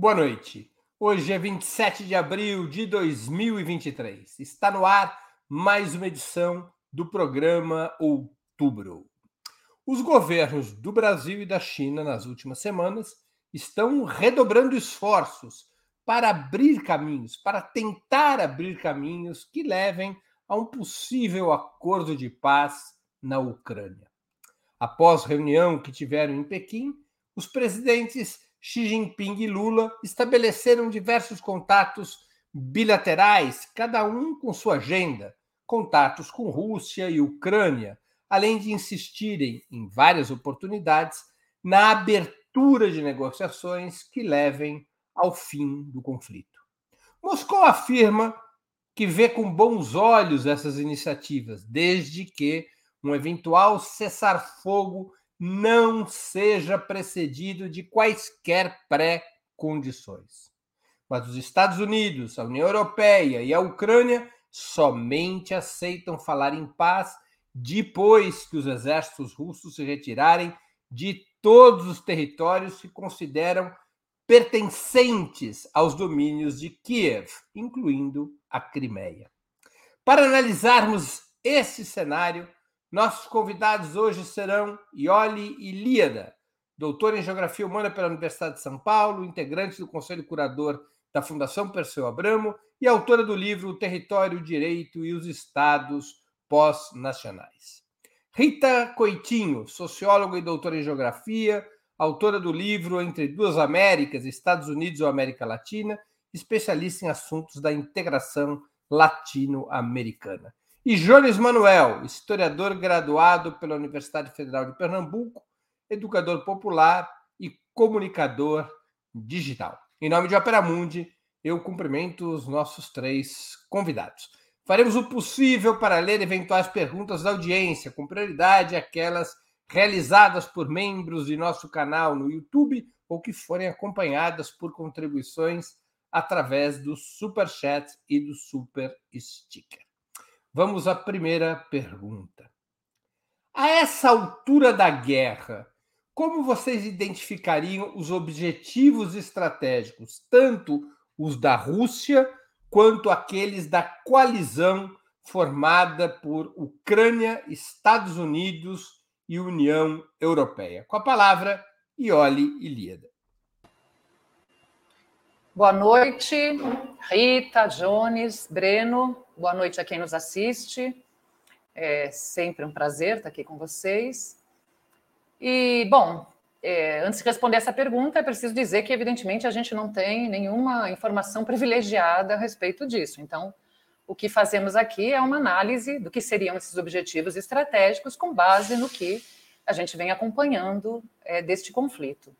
Boa noite. Hoje é 27 de abril de 2023. Está no ar mais uma edição do programa Outubro. Os governos do Brasil e da China nas últimas semanas estão redobrando esforços para abrir caminhos, para tentar abrir caminhos que levem a um possível acordo de paz na Ucrânia. Após reunião que tiveram em Pequim, os presidentes Xi Jinping e Lula estabeleceram diversos contatos bilaterais, cada um com sua agenda, contatos com Rússia e Ucrânia, além de insistirem em várias oportunidades na abertura de negociações que levem ao fim do conflito. Moscou afirma que vê com bons olhos essas iniciativas, desde que um eventual cessar-fogo não seja precedido de quaisquer pré-condições. Mas os Estados Unidos, a União Europeia e a Ucrânia somente aceitam falar em paz depois que os exércitos russos se retirarem de todos os territórios que consideram pertencentes aos domínios de Kiev, incluindo a Crimeia. Para analisarmos esse cenário, nossos convidados hoje serão Ioli Ilíada, doutor em Geografia Humana pela Universidade de São Paulo, integrante do Conselho Curador da Fundação Perseu Abramo e autora do livro O Território, o Direito e os Estados Pós-Nacionais. Rita Coitinho, socióloga e doutora em Geografia, autora do livro Entre Duas Américas, Estados Unidos ou América Latina, especialista em assuntos da integração latino-americana. E Jones Manuel, historiador graduado pela Universidade Federal de Pernambuco, educador popular e comunicador digital. Em nome de Opera Mundi, eu cumprimento os nossos três convidados. Faremos o possível para ler eventuais perguntas da audiência, com prioridade aquelas realizadas por membros de nosso canal no YouTube ou que forem acompanhadas por contribuições através do Super Chat e do Super Sticker. Vamos à primeira pergunta. A essa altura da guerra, como vocês identificariam os objetivos estratégicos, tanto os da Rússia quanto aqueles da coalizão formada por Ucrânia, Estados Unidos e União Europeia? Com a palavra, Ioli Ilíada. Boa noite, Rita, Jones, Breno. Boa noite a quem nos assiste. É sempre um prazer estar aqui com vocês. E, bom, é, antes de responder essa pergunta, é preciso dizer que, evidentemente, a gente não tem nenhuma informação privilegiada a respeito disso. Então, o que fazemos aqui é uma análise do que seriam esses objetivos estratégicos com base no que a gente vem acompanhando é, deste conflito.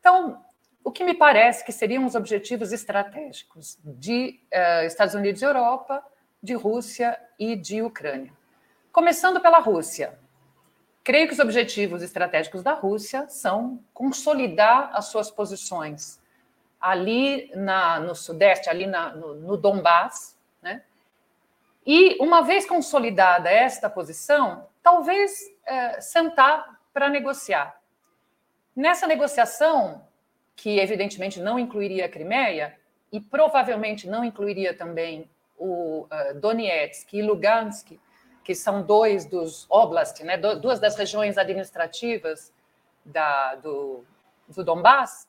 Então, o que me parece que seriam os objetivos estratégicos de uh, Estados Unidos e Europa, de Rússia e de Ucrânia. Começando pela Rússia. Creio que os objetivos estratégicos da Rússia são consolidar as suas posições ali na, no Sudeste, ali na, no, no Donbass, né? E, uma vez consolidada esta posição, talvez uh, sentar para negociar. Nessa negociação, que evidentemente não incluiria a Crimeia e provavelmente não incluiria também o uh, Donetsk e Lugansk, que são dois dos oblast, né, duas das regiões administrativas da, do, do Donbass,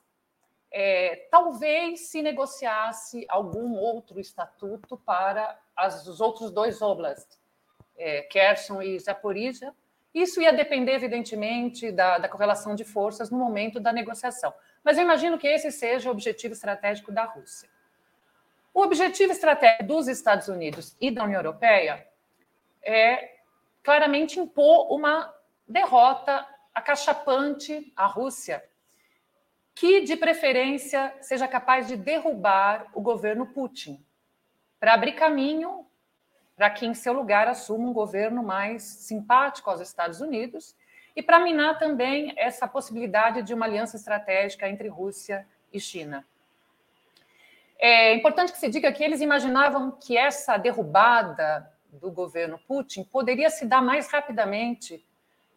é, talvez se negociasse algum outro estatuto para as, os outros dois oblasts, é, Kherson e Zaporizhia. Isso ia depender, evidentemente, da, da correlação de forças no momento da negociação. Mas eu imagino que esse seja o objetivo estratégico da Rússia. O objetivo estratégico dos Estados Unidos e da União Europeia é claramente impor uma derrota acachapante à Rússia, que, de preferência, seja capaz de derrubar o governo Putin, para abrir caminho para que, em seu lugar, assuma um governo mais simpático aos Estados Unidos e para minar também essa possibilidade de uma aliança estratégica entre Rússia e China. É importante que se diga que eles imaginavam que essa derrubada do governo Putin poderia se dar mais rapidamente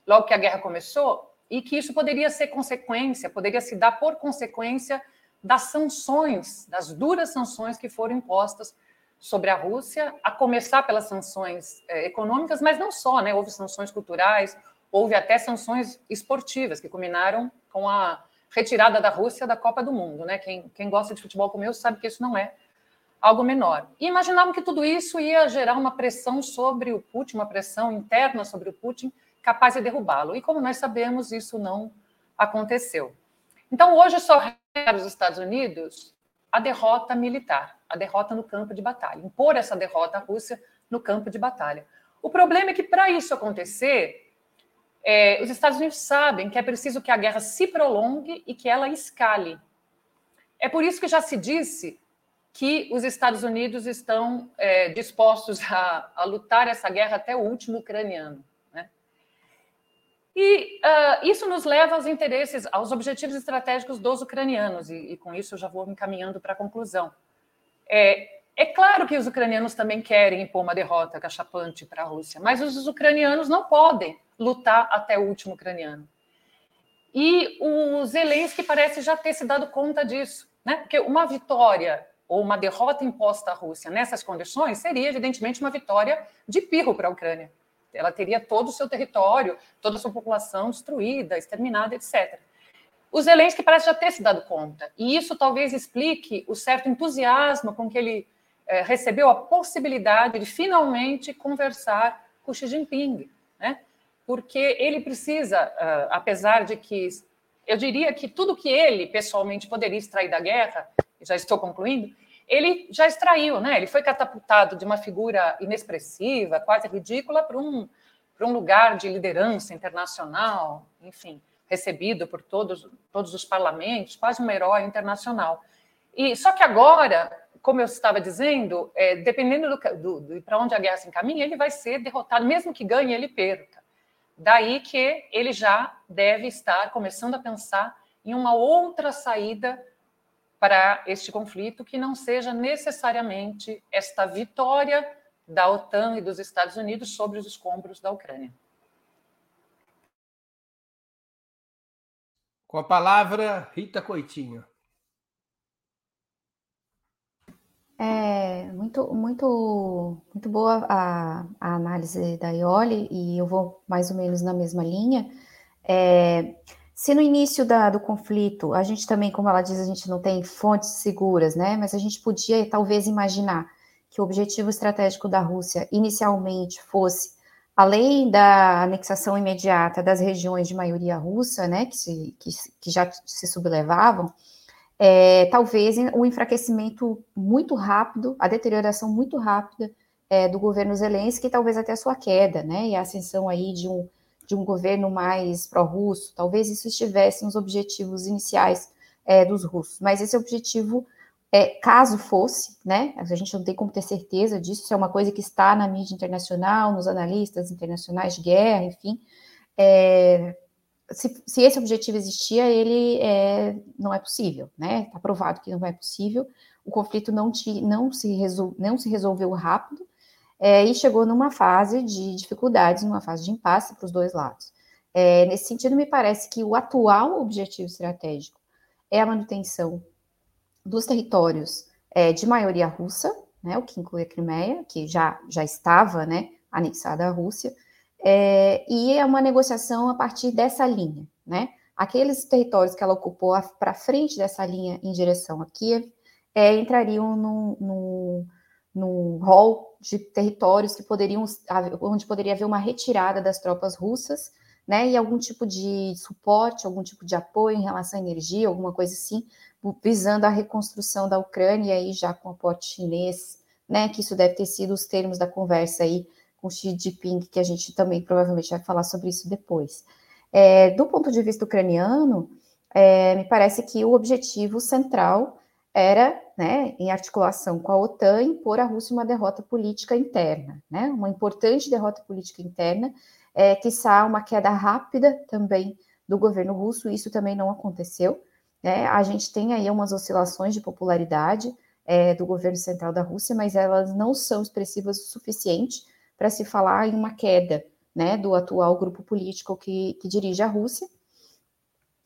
logo que a guerra começou e que isso poderia ser consequência, poderia se dar por consequência das sanções, das duras sanções que foram impostas sobre a Rússia, a começar pelas sanções é, econômicas, mas não só, né? Houve sanções culturais, houve até sanções esportivas que culminaram com a retirada da Rússia da Copa do Mundo, né? Quem, quem gosta de futebol como eu sabe que isso não é algo menor. E imaginavam que tudo isso ia gerar uma pressão sobre o Putin, uma pressão interna sobre o Putin, capaz de derrubá-lo. E como nós sabemos, isso não aconteceu. Então, hoje só resta os Estados Unidos a derrota militar, a derrota no campo de batalha, impor essa derrota à Rússia no campo de batalha. O problema é que, para isso acontecer, é, os Estados Unidos sabem que é preciso que a guerra se prolongue e que ela escale. É por isso que já se disse que os Estados Unidos estão é, dispostos a, a, lutar essa guerra até o último ucraniano. Né? E uh, isso nos leva aos interesses, aos objetivos estratégicos dos ucranianos, e, e com isso eu já vou encaminhando para a conclusão. É, é claro que os ucranianos também querem impor uma derrota cachapante para a Rússia, mas os ucranianos não podem lutar até o último ucraniano. E o Zelensky parece já ter se dado conta disso, né? porque uma vitória ou uma derrota imposta à Rússia nessas condições seria, evidentemente, uma vitória de pirro para a Ucrânia. Ela teria todo o seu território, toda a sua população destruída, exterminada, etc. O Zelensky parece já ter se dado conta, e isso talvez explique o certo entusiasmo com que ele é, recebeu a possibilidade de finalmente conversar com Xi Jinping, né? porque ele precisa, uh, apesar de que eu diria que tudo que ele pessoalmente poderia extrair da guerra, já estou concluindo, ele já extraiu, né? Ele foi catapultado de uma figura inexpressiva, quase ridícula, para um, para um lugar de liderança internacional, enfim, recebido por todos, todos os parlamentos, quase um herói internacional. E só que agora, como eu estava dizendo, é, dependendo do, do, do para onde a guerra se encaminha, ele vai ser derrotado, mesmo que ganhe, ele perca. Daí que ele já deve estar começando a pensar em uma outra saída para este conflito que não seja necessariamente esta vitória da OTAN e dos Estados Unidos sobre os escombros da Ucrânia. Com a palavra, Rita Coitinho. É muito, muito, muito boa a, a análise da Ioli, e eu vou mais ou menos na mesma linha. É, se no início da, do conflito, a gente também, como ela diz, a gente não tem fontes seguras, né? Mas a gente podia talvez imaginar que o objetivo estratégico da Rússia inicialmente fosse, além da anexação imediata das regiões de maioria russa, né, que, se, que, que já se sublevavam, é, talvez o enfraquecimento muito rápido, a deterioração muito rápida é, do governo Zelensky, talvez até a sua queda, né, e a ascensão aí de um de um governo mais pró-russo, talvez isso estivesse nos objetivos iniciais é, dos russos, mas esse objetivo, é, caso fosse, né, a gente não tem como ter certeza disso, isso é uma coisa que está na mídia internacional, nos analistas internacionais de guerra, enfim, é, se, se, esse objetivo existia, ele é, não é possível, né? Está provado que não é possível. O conflito não, te, não, se, resol, não se resolveu rápido, é, e chegou numa fase de dificuldades, numa fase de impasse para os dois lados. É, nesse sentido, me parece que o atual objetivo estratégico é a manutenção dos territórios é, de maioria russa, né, o que inclui a Crimeia, que já, já estava né, anexada à Rússia, é, e é uma negociação a partir dessa linha. Né? Aqueles territórios que ela ocupou para frente dessa linha em direção a Kiev é, entrariam no, rol de territórios que poderiam, onde poderia haver uma retirada das tropas russas, né, e algum tipo de suporte, algum tipo de apoio em relação à energia, alguma coisa assim, visando a reconstrução da Ucrânia, e já com aporte chinês, né, que isso deve ter sido os termos da conversa aí com Xi Jinping, que a gente também provavelmente vai falar sobre isso depois. É, do ponto de vista ucraniano, é, me parece que o objetivo central era, né, em articulação com a OTAN, impor à Rússia uma derrota política interna, né, uma importante derrota política interna, é, quiçá uma queda rápida também do governo russo, isso também não aconteceu. Né, a gente tem aí umas oscilações de popularidade é, do governo central da Rússia, mas elas não são expressivas o suficiente para se falar em uma queda né, do atual grupo político que, que dirige a Rússia.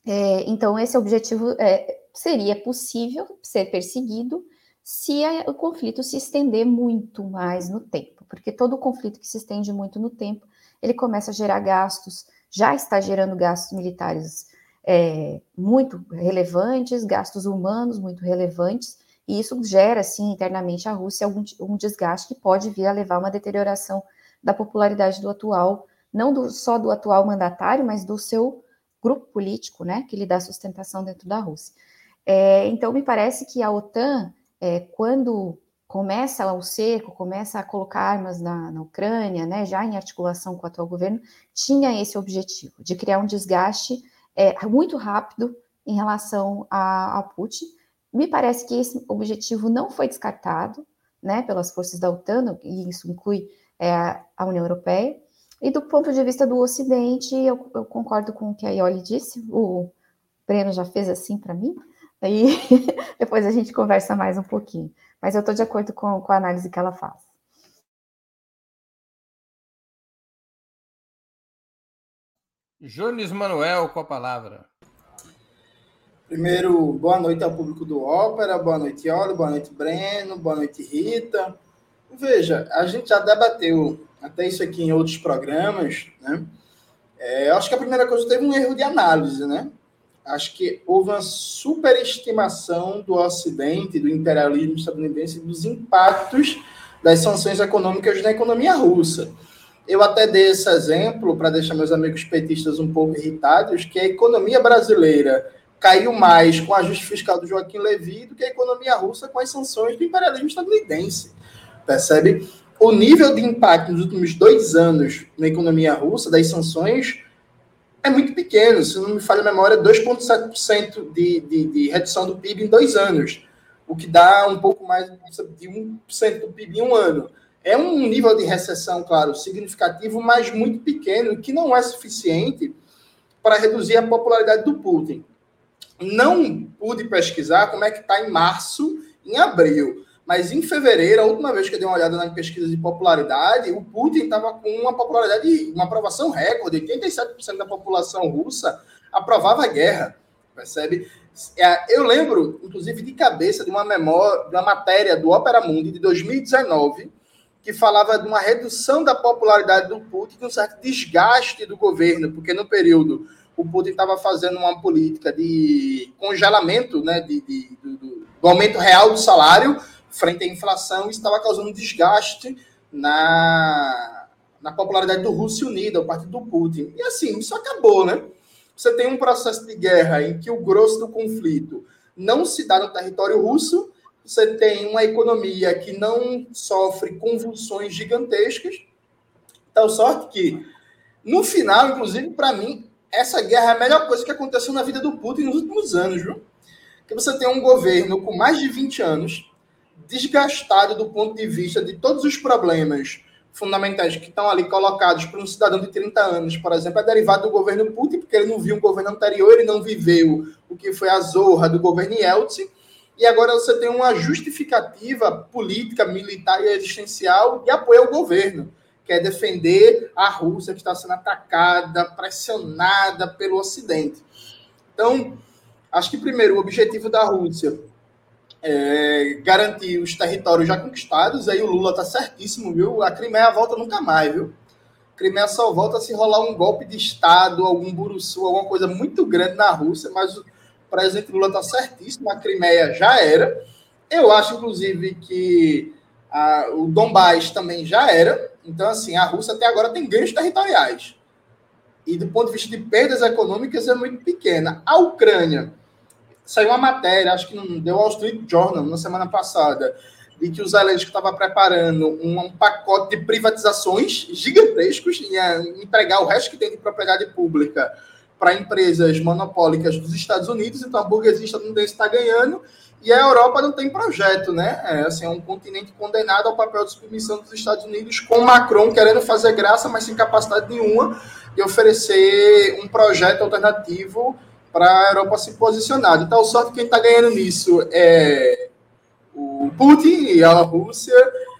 É, então, esse objetivo é, seria possível ser perseguido se a, o conflito se estender muito mais no tempo, porque todo conflito que se estende muito no tempo, ele começa a gerar gastos, já está gerando gastos militares é, muito relevantes, gastos humanos muito relevantes, e isso gera, assim, internamente a Rússia algum, um desgaste que pode vir a levar a uma deterioração da popularidade do atual, não do, só do atual mandatário, mas do seu grupo político, né, que lhe dá sustentação dentro da Rússia. É, então, me parece que a OTAN, é, quando começa o cerco, começa a colocar armas na, na, Ucrânia, né, já em articulação com o atual governo, tinha esse objetivo, de criar um desgaste é, muito rápido em relação a, a, Putin. Me parece que esse objetivo não foi descartado né, pelas forças da OTAN, e isso inclui é, a União Europeia. E do ponto de vista do Ocidente, eu, eu concordo com o que a Ioli disse, o Breno já fez assim para mim, aí depois a gente conversa mais um pouquinho. Mas eu estou de acordo com, com a análise que ela faz. Jones Manuel, com a palavra. Primeiro, boa noite ao público do Ópera, boa noite, Olho, boa noite, Breno, boa noite, Rita. Veja, a gente já debateu até isso aqui em outros programas, né? É, acho que a primeira coisa teve um erro de análise, né? Acho que houve uma superestimação do Ocidente, do imperialismo estadunidense, dos impactos das sanções econômicas na economia russa. Eu até dei esse exemplo para deixar meus amigos petistas um pouco irritados, que a economia brasileira caiu mais com o ajuste fiscal do Joaquim Levy do que a economia russa com as sanções do imperialismo estadunidense. Percebe? O nível de impacto nos últimos dois anos na economia russa, das sanções, é muito pequeno. Se não me falha a memória, 2,7% de, de, de redução do PIB em dois anos, o que dá um pouco mais de 1% do PIB em um ano. É um nível de recessão, claro, significativo, mas muito pequeno, que não é suficiente para reduzir a popularidade do Putin. Não pude pesquisar como é que está em março, em abril. Mas em fevereiro, a última vez que eu dei uma olhada na pesquisa de popularidade, o Putin estava com uma popularidade, uma aprovação recorde. 87% da população russa aprovava a guerra. Percebe? É, eu lembro, inclusive, de cabeça de uma memória, de uma matéria do Opera Mundi de 2019, que falava de uma redução da popularidade do Putin, de um certo desgaste do governo, porque no período o Putin estava fazendo uma política de congelamento, né, de, de do, do, aumento real do salário, frente à inflação, isso estava causando desgaste na, na popularidade do Rússia Unida, o partido do Putin. E assim, isso acabou, né? Você tem um processo de guerra em que o grosso do conflito não se dá no território russo, você tem uma economia que não sofre convulsões gigantescas. Tal sorte que, no final, inclusive, para mim, essa guerra é a melhor coisa que aconteceu na vida do Putin nos últimos anos, viu? Que você tem um governo com mais de 20 anos, desgastado do ponto de vista de todos os problemas fundamentais que estão ali colocados para um cidadão de 30 anos, por exemplo, é derivado do governo Putin, porque ele não viu um governo anterior, ele não viveu o que foi a zorra do governo Yeltsin, e agora você tem uma justificativa política, militar e existencial de apoio ao governo, que é defender a Rússia que está sendo atacada, pressionada pelo Ocidente. Então, acho que primeiro o objetivo da Rússia é, garantir os territórios já conquistados, aí o Lula tá certíssimo, viu? A Crimeia volta nunca mais, viu? A Crimeia só volta se rolar um golpe de Estado, algum buruçu, alguma coisa muito grande na Rússia, mas o presidente Lula tá certíssimo, a Crimeia já era. Eu acho, inclusive, que a, o Donbass também já era. Então, assim, a Rússia até agora tem ganhos territoriais. E do ponto de vista de perdas econômicas é muito pequena. A Ucrânia saiu uma matéria, acho que não deu Wall Street Journal na semana passada, de que o Zelensky estava preparando um, um, pacote de privatizações gigantescos, ia entregar o resto que tem de propriedade pública para empresas monopólicas dos Estados Unidos, então a burguesia estadunidense está ganhando e a Europa não tem projeto, né? É, assim, é um continente condenado ao papel de submissão dos Estados Unidos, com Macron querendo fazer graça, mas sem capacidade nenhuma de oferecer um projeto alternativo para a Europa se posicionar. De tal sorte que quem está ganhando nisso é o Putin e a Rússia,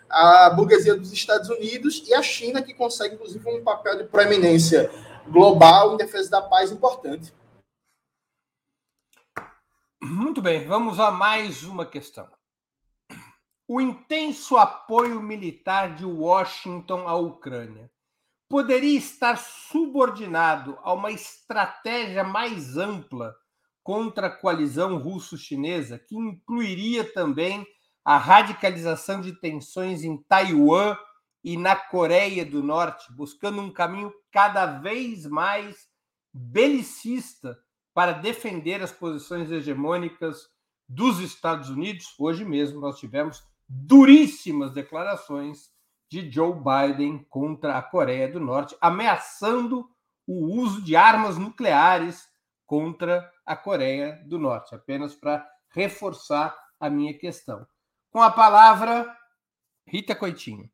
a burguesia dos Estados Unidos e a China, que consegue, inclusive, um papel de proeminência global em defesa da paz importante. Muito bem, vamos a mais uma questão. O intenso apoio militar de Washington à Ucrânia poderia estar subordinado a uma estratégia mais ampla contra a coalizão russo-chinesa, que incluiria também a radicalização de tensões em Taiwan e na Coreia do Norte, buscando um caminho cada vez mais belicista para defender as posições hegemônicas dos Estados Unidos. Hoje mesmo nós tivemos duríssimas declarações de Joe Biden contra a Coreia do Norte, ameaçando o uso de armas nucleares contra a Coreia do Norte, apenas para reforçar a minha questão. Com a palavra, Rita Coitinho.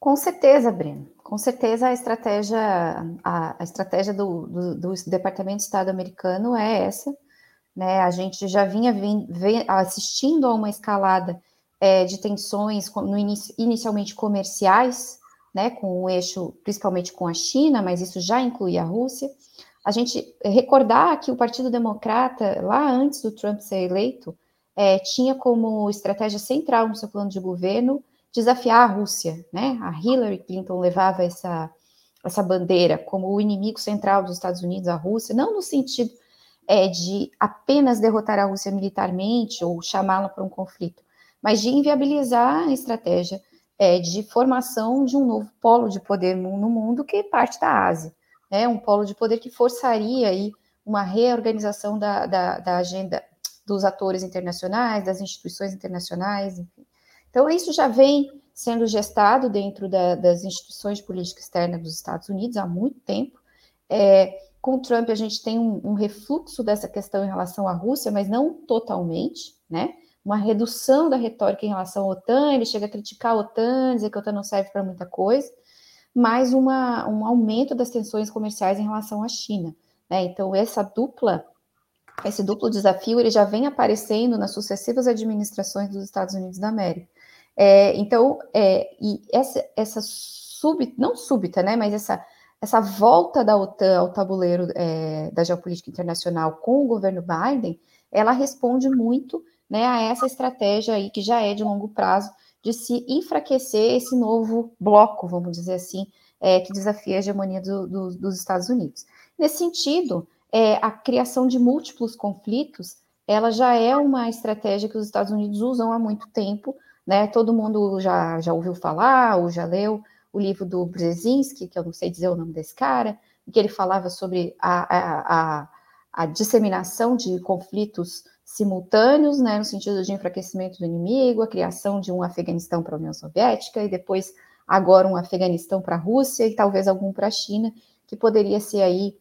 Com certeza, Breno. Com certeza a estratégia, a, a estratégia do, do, do, Departamento de Estado americano é essa. Né? A gente já vinha vim, vem, assistindo a uma escalada é, de tensões no inicio, inicialmente comerciais, né, com o eixo, principalmente com a China, mas isso já inclui a Rússia. A gente recordar que o Partido Democrata, lá antes do Trump ser eleito, é, tinha como estratégia central no seu plano de governo desafiar a Rússia, né? A Hillary Clinton levava essa, essa bandeira como o inimigo central dos Estados Unidos, a Rússia, não no sentido é, de apenas derrotar a Rússia militarmente ou chamá-la para um conflito, mas de inviabilizar a estratégia é, de formação de um novo polo de poder no mundo que parte da Ásia, né? Um polo de poder que forçaria aí uma reorganização da, da, da agenda dos atores internacionais, das instituições internacionais. Então, isso já vem sendo gestado dentro da, das instituições de política externa dos Estados Unidos há muito tempo. É, com Trump, a gente tem um, um, refluxo dessa questão em relação à Rússia, mas não totalmente, né? Uma redução da retórica em relação à OTAN, ele chega a criticar a OTAN, dizer que a OTAN não serve para muita coisa, mas uma, um aumento das tensões comerciais em relação à China. Né? Então, essa dupla, esse duplo desafio, ele já vem aparecendo nas sucessivas administrações dos Estados Unidos da América. É, então, é, e essa, essa súbita, não súbita, né, mas essa, essa volta da OTAN ao tabuleiro é, da geopolítica internacional com o governo Biden, ela responde muito né, a essa estratégia aí que já é de longo prazo de se enfraquecer esse novo bloco, vamos dizer assim, é, que desafia a hegemonia do, do, dos Estados Unidos. Nesse sentido, é, a criação de múltiplos conflitos, ela já é uma estratégia que os Estados Unidos usam há muito tempo né? Todo mundo já, já ouviu falar ou já leu o livro do Brzezinski, que eu não sei dizer o nome desse cara, que ele falava sobre a, a, a, a disseminação de conflitos simultâneos, né, no sentido de enfraquecimento do inimigo, a criação de um Afeganistão para a União Soviética e depois agora um Afeganistão para a Rússia e talvez algum para a China, que poderia ser aí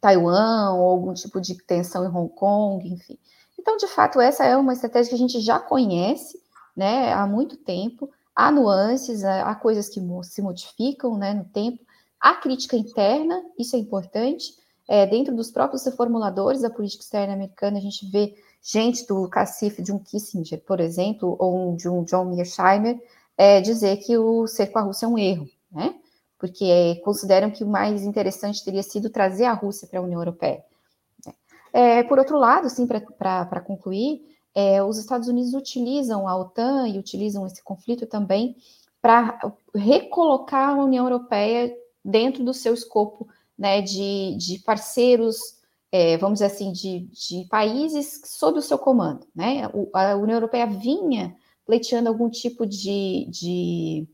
Taiwan ou algum tipo de tensão em Hong Kong, enfim. Então, de fato, essa é uma estratégia que a gente já conhece, né, há muito tempo, há nuances, há coisas que se modificam né, no tempo, há crítica interna, isso é importante, é, dentro dos próprios reformuladores da política externa americana, a gente vê gente do cacife de um Kissinger, por exemplo, ou de um John Mearsheimer, é, dizer que o ser com a Rússia é um erro, né? Porque é, consideram que o mais interessante teria sido trazer a Rússia para a União Europeia. É, por outro lado, sim, para concluir, é, os Estados Unidos utilizam a OTAN e utilizam esse conflito também para recolocar a União Europeia dentro do seu escopo né, de, de parceiros, é, vamos dizer assim, de, de, países sob o seu comando. Né? A União Europeia vinha pleiteando algum tipo de, de,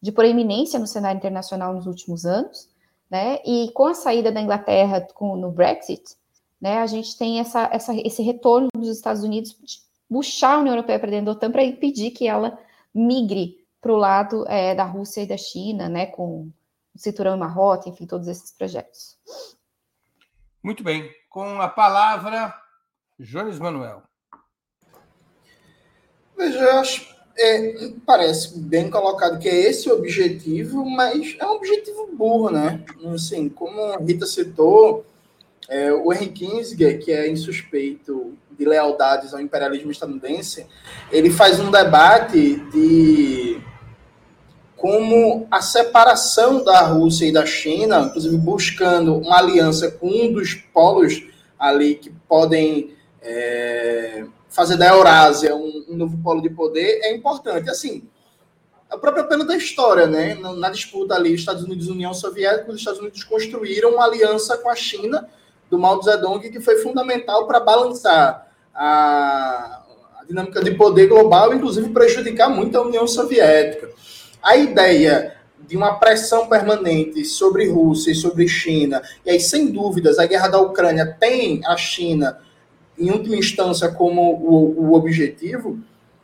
de proeminência no cenário internacional nos últimos anos, né? e com a saída da Inglaterra com, no Brexit, né, a gente tem essa, essa, esse retorno dos Estados Unidos de puxar a União Europeia para dentro da OTAN para impedir que ela migre para o lado é, da Rússia e da China, né, com o Cinturão e Marrota, enfim, todos esses projetos. Muito bem. Com a palavra, Jones Manuel. Veja, eu acho, é, parece bem colocado que é esse o objetivo, mas é um objetivo burro, né? Assim, como a Rita citou, é, o Henry Kissinger, que é insuspeito de lealdades ao imperialismo estadunidense, ele faz um debate de como a separação da Rússia e da China, inclusive buscando uma aliança com um dos polos ali que podem é, fazer da Eurásia um, um, novo polo de poder é importante. Assim, a própria pena da história, né? Na, na disputa ali, Estados Unidos e União Soviética, os Estados Unidos construíram uma aliança com a China do Mao Zedong que foi fundamental para balançar a, a dinâmica de poder global, inclusive prejudicar muito a União Soviética. A ideia de uma pressão permanente sobre Rússia e sobre China, e aí, sem dúvidas, a guerra da Ucrânia tem a China, em última instância, como o, o objetivo,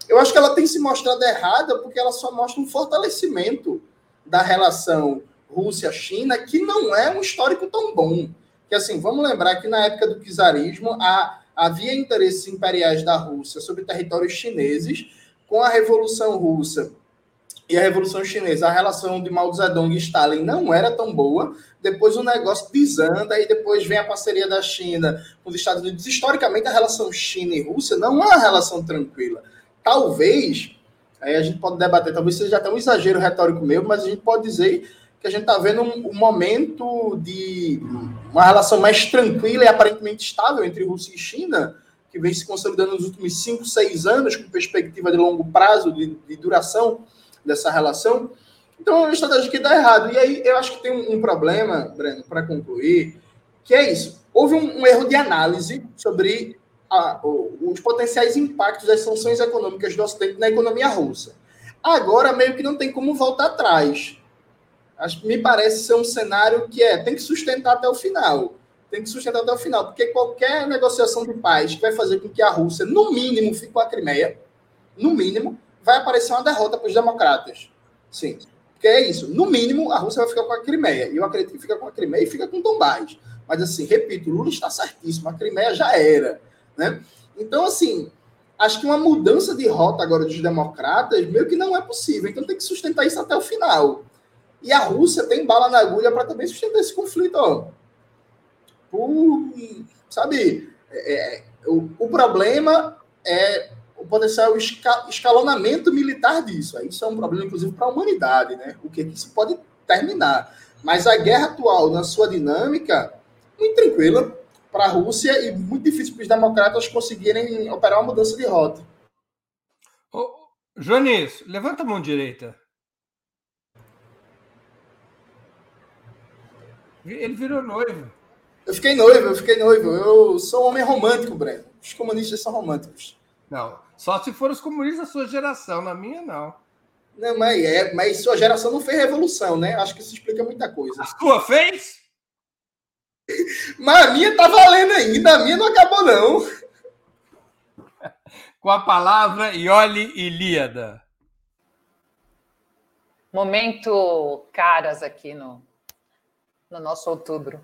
eu acho que ela tem se mostrado errada porque ela só mostra um fortalecimento da relação Rússia-China, que não é um histórico tão bom. Que assim, vamos lembrar que na época do czarismo há, havia interesses imperiais da Rússia sobre territórios chineses, com a Revolução Russa e a Revolução Chinesa, a relação de Mao Zedong e Stalin não era tão boa. Depois o negócio desanda e depois vem a parceria da China com os Estados Unidos. Historicamente, a relação China e Rússia não é uma relação tranquila. Talvez, aí a gente pode debater, talvez seja até um exagero retórico meu, mas a gente pode dizer que a gente está vendo um, um, momento de uma relação mais tranquila e aparentemente estável entre Rússia e China, que vem se consolidando nos últimos 5, 6 anos, com perspectiva de longo prazo, de, de duração dessa relação. Então, é uma estratégia que dá errado. E aí, eu acho que tem um, um problema, Breno, para concluir, que é isso. Houve um, um erro de análise sobre a, os potenciais impactos das sanções econômicas do Ocidente na economia russa. Agora, meio que não tem como voltar atrás. Acho, me parece ser um cenário que é, tem que sustentar até o final. Tem que sustentar até o final, porque qualquer negociação de paz que vai fazer com que a Rússia, no mínimo, fique com a Crimeia, no mínimo, vai aparecer uma derrota para os democratas. Sim. Porque é isso. No mínimo, a Rússia vai ficar com a Crimeia. E eu acredito que fica com a Crimeia e fica com Donbass. Mas, assim, repito, Lula está certíssimo. A Crimeia já era. Né? Então, assim, acho que uma mudança de rota agora dos democratas meio que não é possível. Então, tem que sustentar isso até o final. E a Rússia tem bala na agulha para também sustentar esse conflito. Ó. Por, sabe, é, é o, o problema é o potencial escalonamento militar disso. Isso é um problema, inclusive, para a humanidade, né? O que, que isso pode terminar. Mas a guerra atual, na sua dinâmica, muito tranquila para a Rússia e muito difícil para os democratas conseguirem operar uma mudança de rota. Ô, Joanis, levanta a mão direita. Ele virou noivo. Eu fiquei noivo, eu fiquei noivo. Eu sou um homem romântico, Breno. Os comunistas são românticos. Não, só se for os comunistas da sua geração, na minha não. Não, mas é, mas sua geração não fez revolução, né? Acho que isso explica muita coisa. A sua fez? Mas a minha tá valendo ainda, a minha não acabou, não. Com a palavra Ioli Ilíada. Momento caras aqui no, no nosso outubro.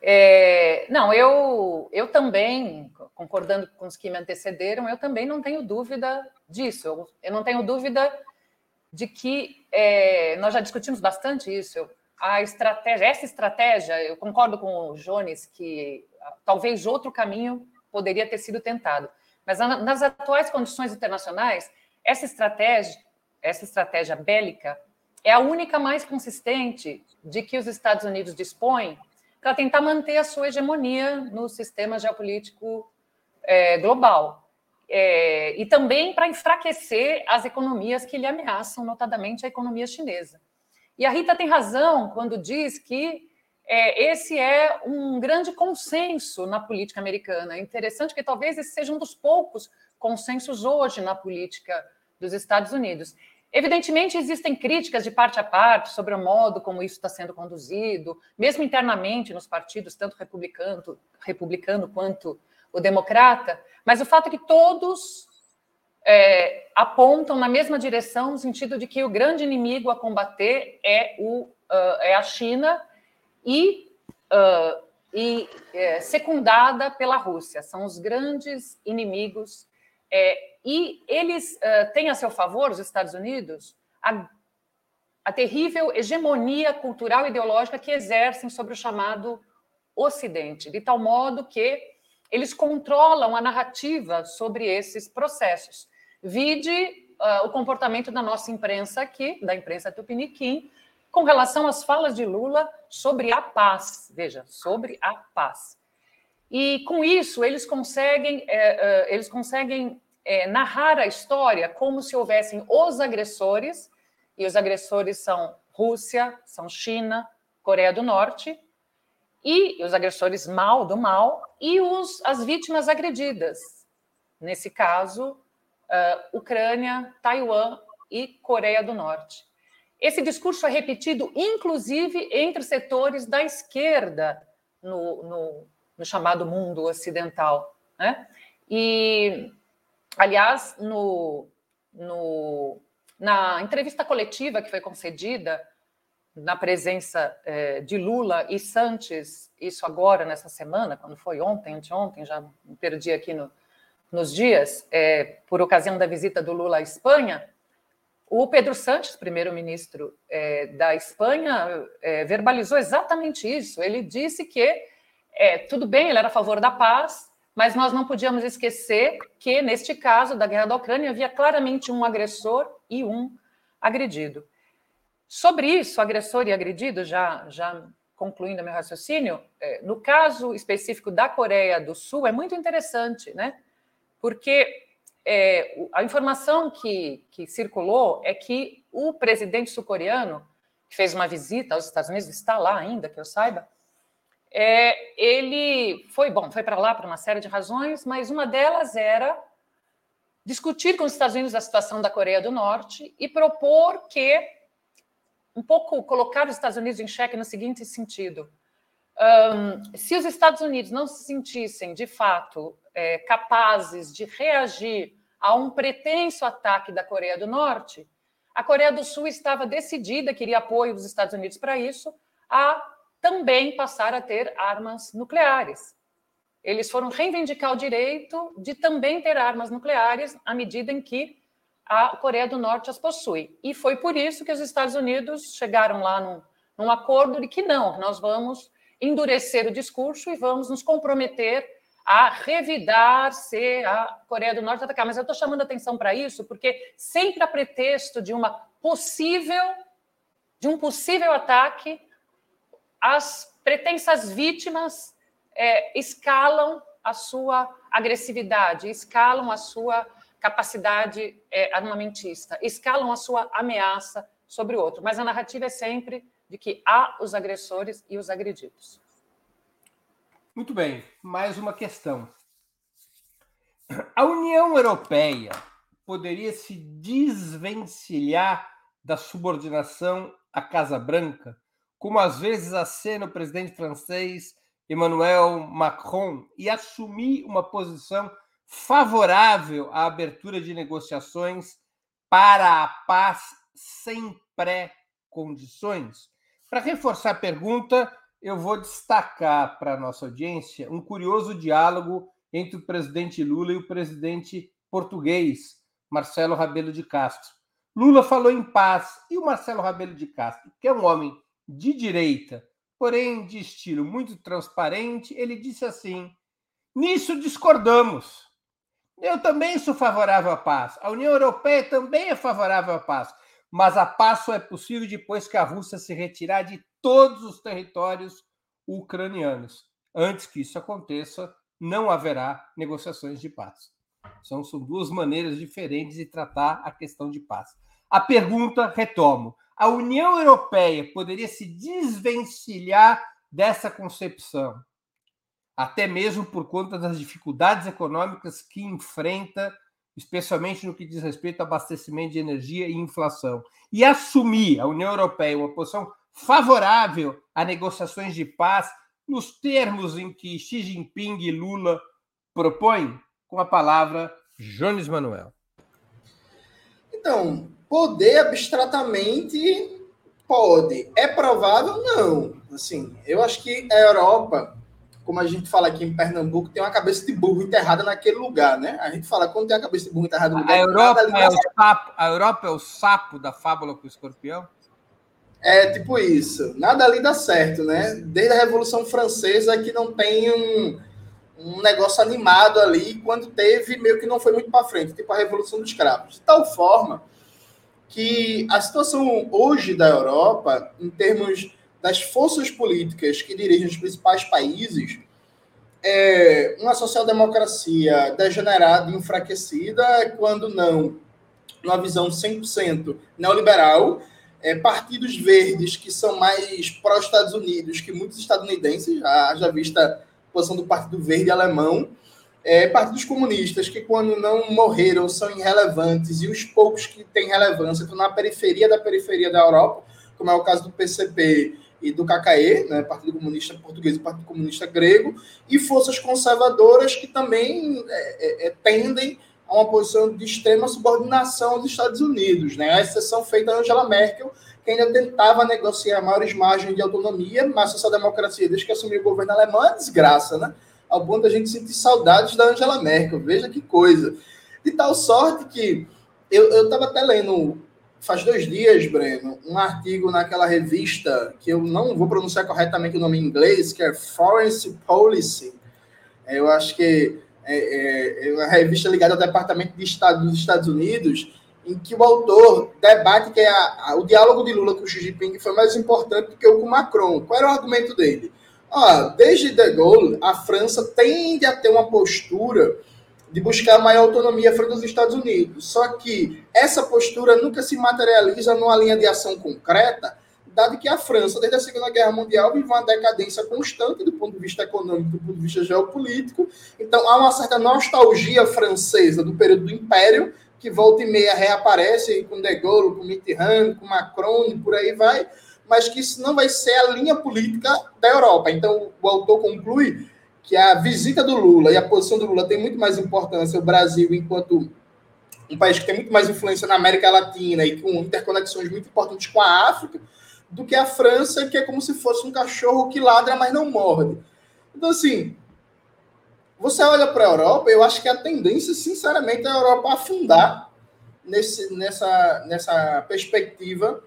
É, não, eu, eu também, concordando com os que me antecederam, eu também não tenho dúvida disso. Eu, eu não tenho dúvida de que é, nós já discutimos bastante isso. a estratégia, essa estratégia, eu concordo com o Jones que ah, talvez outro caminho poderia ter sido tentado, mas nas atuais condições internacionais, essa estratégia, essa estratégia bélica é a única mais consistente de que os Estados Unidos dispõem para tentar manter a sua hegemonia no sistema geopolítico é, global. É, e também para enfraquecer as economias que lhe ameaçam, notadamente a economia chinesa. E a Rita tem razão quando diz que é, esse é um grande consenso na política americana. É interessante que talvez esse seja um dos poucos consensos hoje na política dos Estados Unidos. Evidentemente, existem críticas de parte a parte sobre o modo como isso está sendo conduzido, mesmo internamente nos partidos, tanto republicano, republicano quanto o democrata, mas o fato é que todos é, apontam na mesma direção, no sentido de que o grande inimigo a combater é, o, uh, é a China e, uh, e é, secundada pela Rússia. São os grandes inimigos é, e eles uh, têm a seu favor, os Estados Unidos, a, a terrível hegemonia cultural e ideológica que exercem sobre o chamado Ocidente, de tal modo que eles controlam a narrativa sobre esses processos. Vide uh, o comportamento da nossa imprensa aqui, da imprensa tupiniquim, com relação às falas de Lula sobre a paz. Veja, sobre a paz. E com isso eles conseguem, é, é, eles conseguem é, narrar a história como se houvessem os agressores, e os agressores são Rússia, são China, Coreia do Norte, e os agressores mal do mal, e os, as vítimas agredidas. Nesse caso, uh, Ucrânia, Taiwan e Coreia do Norte. Esse discurso é repetido, inclusive, entre setores da esquerda no, no, no chamado mundo ocidental. Né? E, aliás, no, no, na entrevista coletiva que foi concedida, na presença é, de Lula e Santos, isso agora, nessa semana, quando foi ontem, anteontem, já me perdi aqui no, nos dias, é, por ocasião da visita do Lula à Espanha, o Pedro Santos, primeiro-ministro é, da Espanha, é, verbalizou exatamente isso. Ele disse que é, tudo bem, ele era a favor da paz, mas nós não podíamos esquecer que, neste caso da guerra da Ucrânia, havia claramente um agressor e um agredido. Sobre isso, agressor e agredido, já, já concluindo meu raciocínio, é, no caso específico da Coreia do Sul, é muito interessante, né? Porque é, a informação que, que circulou é que o presidente sul-coreano, que fez uma visita aos Estados Unidos, está lá ainda, que eu saiba, é, ele foi, bom, foi para lá por uma série de razões, mas uma delas era discutir com os Estados Unidos a situação da Coreia do Norte e propor que, um pouco colocar os Estados Unidos em xeque no seguinte sentido: um, se os Estados Unidos não se sentissem, de fato, é, capazes de reagir a um pretenso ataque da Coreia do Norte, a Coreia do Sul estava decidida, queria apoio dos Estados Unidos para isso, a também passar a ter armas nucleares. Eles foram reivindicar o direito de também ter armas nucleares à medida em que a Coreia do Norte as possui. E foi por isso que os Estados Unidos chegaram lá num, num acordo de que não, nós vamos endurecer o discurso e vamos nos comprometer a revidar se a Coreia do Norte atacar. Mas eu estou chamando atenção para isso porque sempre a pretexto de uma possível, de um possível ataque, as pretensas vítimas é, escalam a sua agressividade, escalam a sua capacidade é, armamentista, escalam a sua ameaça sobre o outro. Mas a narrativa é sempre de que há os agressores e os agredidos. Muito bem, mais uma questão. A União Europeia poderia se desvencilhar da subordinação à Casa Branca, como às vezes acena o presidente francês Emmanuel Macron, e assumir uma posição favorável à abertura de negociações para a paz sem pré-condições? Para reforçar a pergunta, eu vou destacar para a nossa audiência um curioso diálogo entre o presidente Lula e o presidente português, Marcelo Rabelo de Castro. Lula falou em paz e o Marcelo Rabelo de Castro, que é um homem de direita, porém de estilo muito transparente, ele disse assim: Nisso discordamos. Eu também sou favorável à paz. A União Europeia também é favorável à paz. Mas a paz só é possível depois que a Rússia se retirar de todos os territórios ucranianos. Antes que isso aconteça, não haverá negociações de paz. São, são duas maneiras diferentes de tratar a questão de paz. A pergunta, retomo: a União Europeia poderia se desvencilhar dessa concepção, até mesmo por conta das dificuldades econômicas que enfrenta, especialmente no que diz respeito ao abastecimento de energia e inflação, e assumir a União Europeia uma posição favorável a negociações de paz nos termos em que Xi Jinping e Lula propõem? Com a palavra, Jones Manuel. Então, poder abstratamente pode. É provável? Não. Assim, eu acho que a Europa, como a gente fala aqui em Pernambuco, tem uma cabeça de burro enterrada naquele lugar, né? A gente fala quando tem a cabeça de burro enterrada no lugar. A Europa, é o sapo, a Europa é o sapo da fábula com o escorpião? É tipo isso. Nada ali dá certo, né? Desde a Revolução Francesa que não tem um, um negócio animado ali, quando teve, meio que não foi muito para frente, tipo a Revolução dos Cravos. De tal forma que a situação hoje da Europa, em termos das forças políticas que dirigem os principais países, é, uma social-democracia degenerada e enfraquecida quando não, numa visão 100% neoliberal, é, partidos verdes que são mais pró-Estados Unidos que muitos estadunidenses, já, já vista a posição do Partido Verde alemão, é, partidos comunistas que, quando não morreram, são irrelevantes, e os poucos que têm relevância estão na periferia da periferia da Europa, como é o caso do PCP e do KKE, né, Partido Comunista Português e Partido Comunista Grego, e forças conservadoras que também é, é, é, tendem a uma posição de extrema subordinação aos Estados Unidos. Né? A exceção feita a Angela Merkel, que ainda tentava negociar maiores margens de autonomia, mas a social-democracia, desde que assumiu o governo alemão, é desgraça, né? Ao ponto da gente sentir saudades da Angela Merkel. Veja que coisa. De tal sorte que eu estava até lendo, faz dois dias, Breno, um artigo naquela revista, que eu não vou pronunciar corretamente o nome em inglês, que é Foreign Policy. É, eu acho que é, é, é uma revista ligada ao Departamento de Estado dos Estados Unidos, em que o autor debate que é a, a, o diálogo de Lula com Xi Jinping foi mais importante do que o com Macron. Qual era o argumento dele? Ah, desde De Gaulle, a França tende a ter uma postura de buscar maior autonomia frente aos Estados Unidos. Só que essa postura nunca se materializa numa linha de ação concreta, dado que a França, desde a Segunda Guerra Mundial, vive uma decadência constante do ponto de vista econômico, do ponto de vista geopolítico. Então, há uma certa nostalgia francesa do período do Império, que volta e meia reaparece com De Gaulle, com Mitterrand, com Macron e por aí vai, mas que isso não vai ser a linha política da Europa. Então, o autor conclui que a visita do Lula e a posição do Lula tem muito mais importância o Brasil enquanto um país que tem muito mais influência na América Latina e com interconexões muito importantes com a África, do que a França, que é como se fosse um cachorro que ladra, mas não morde. Então, assim, você olha para a Europa, eu acho que a tendência, sinceramente, é a Europa afundar nesse, nessa, nessa perspectiva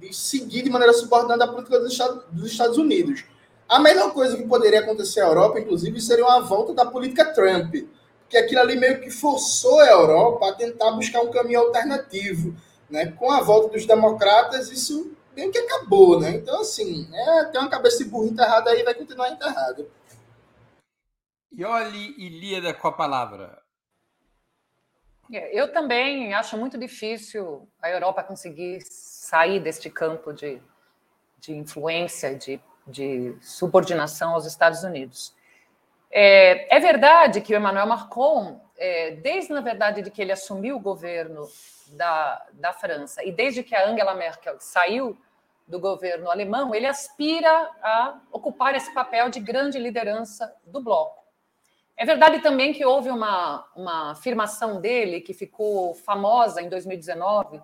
de seguir de maneira subordinada a política dos Estados, dos Estados Unidos. A melhor coisa que poderia acontecer à Europa, inclusive, seria uma volta da política Trump, que aquilo ali meio que forçou a Europa a tentar buscar um caminho alternativo. Né? Com a volta dos democratas, isso bem que acabou, né? Então, assim, é, tem uma cabeça de burro enterrada aí vai continuar enterrada. E Líada com a palavra. É, eu também acho muito difícil a Europa conseguir sair deste campo de, de influência, de, de subordinação aos Estados Unidos. É, é verdade que o Emmanuel Macron, é, desde na verdade de que ele assumiu o governo da, da França e desde que a Angela Merkel saiu do governo alemão, ele aspira a ocupar esse papel de grande liderança do bloco. É verdade também que houve uma, uma afirmação dele que ficou famosa em 2019,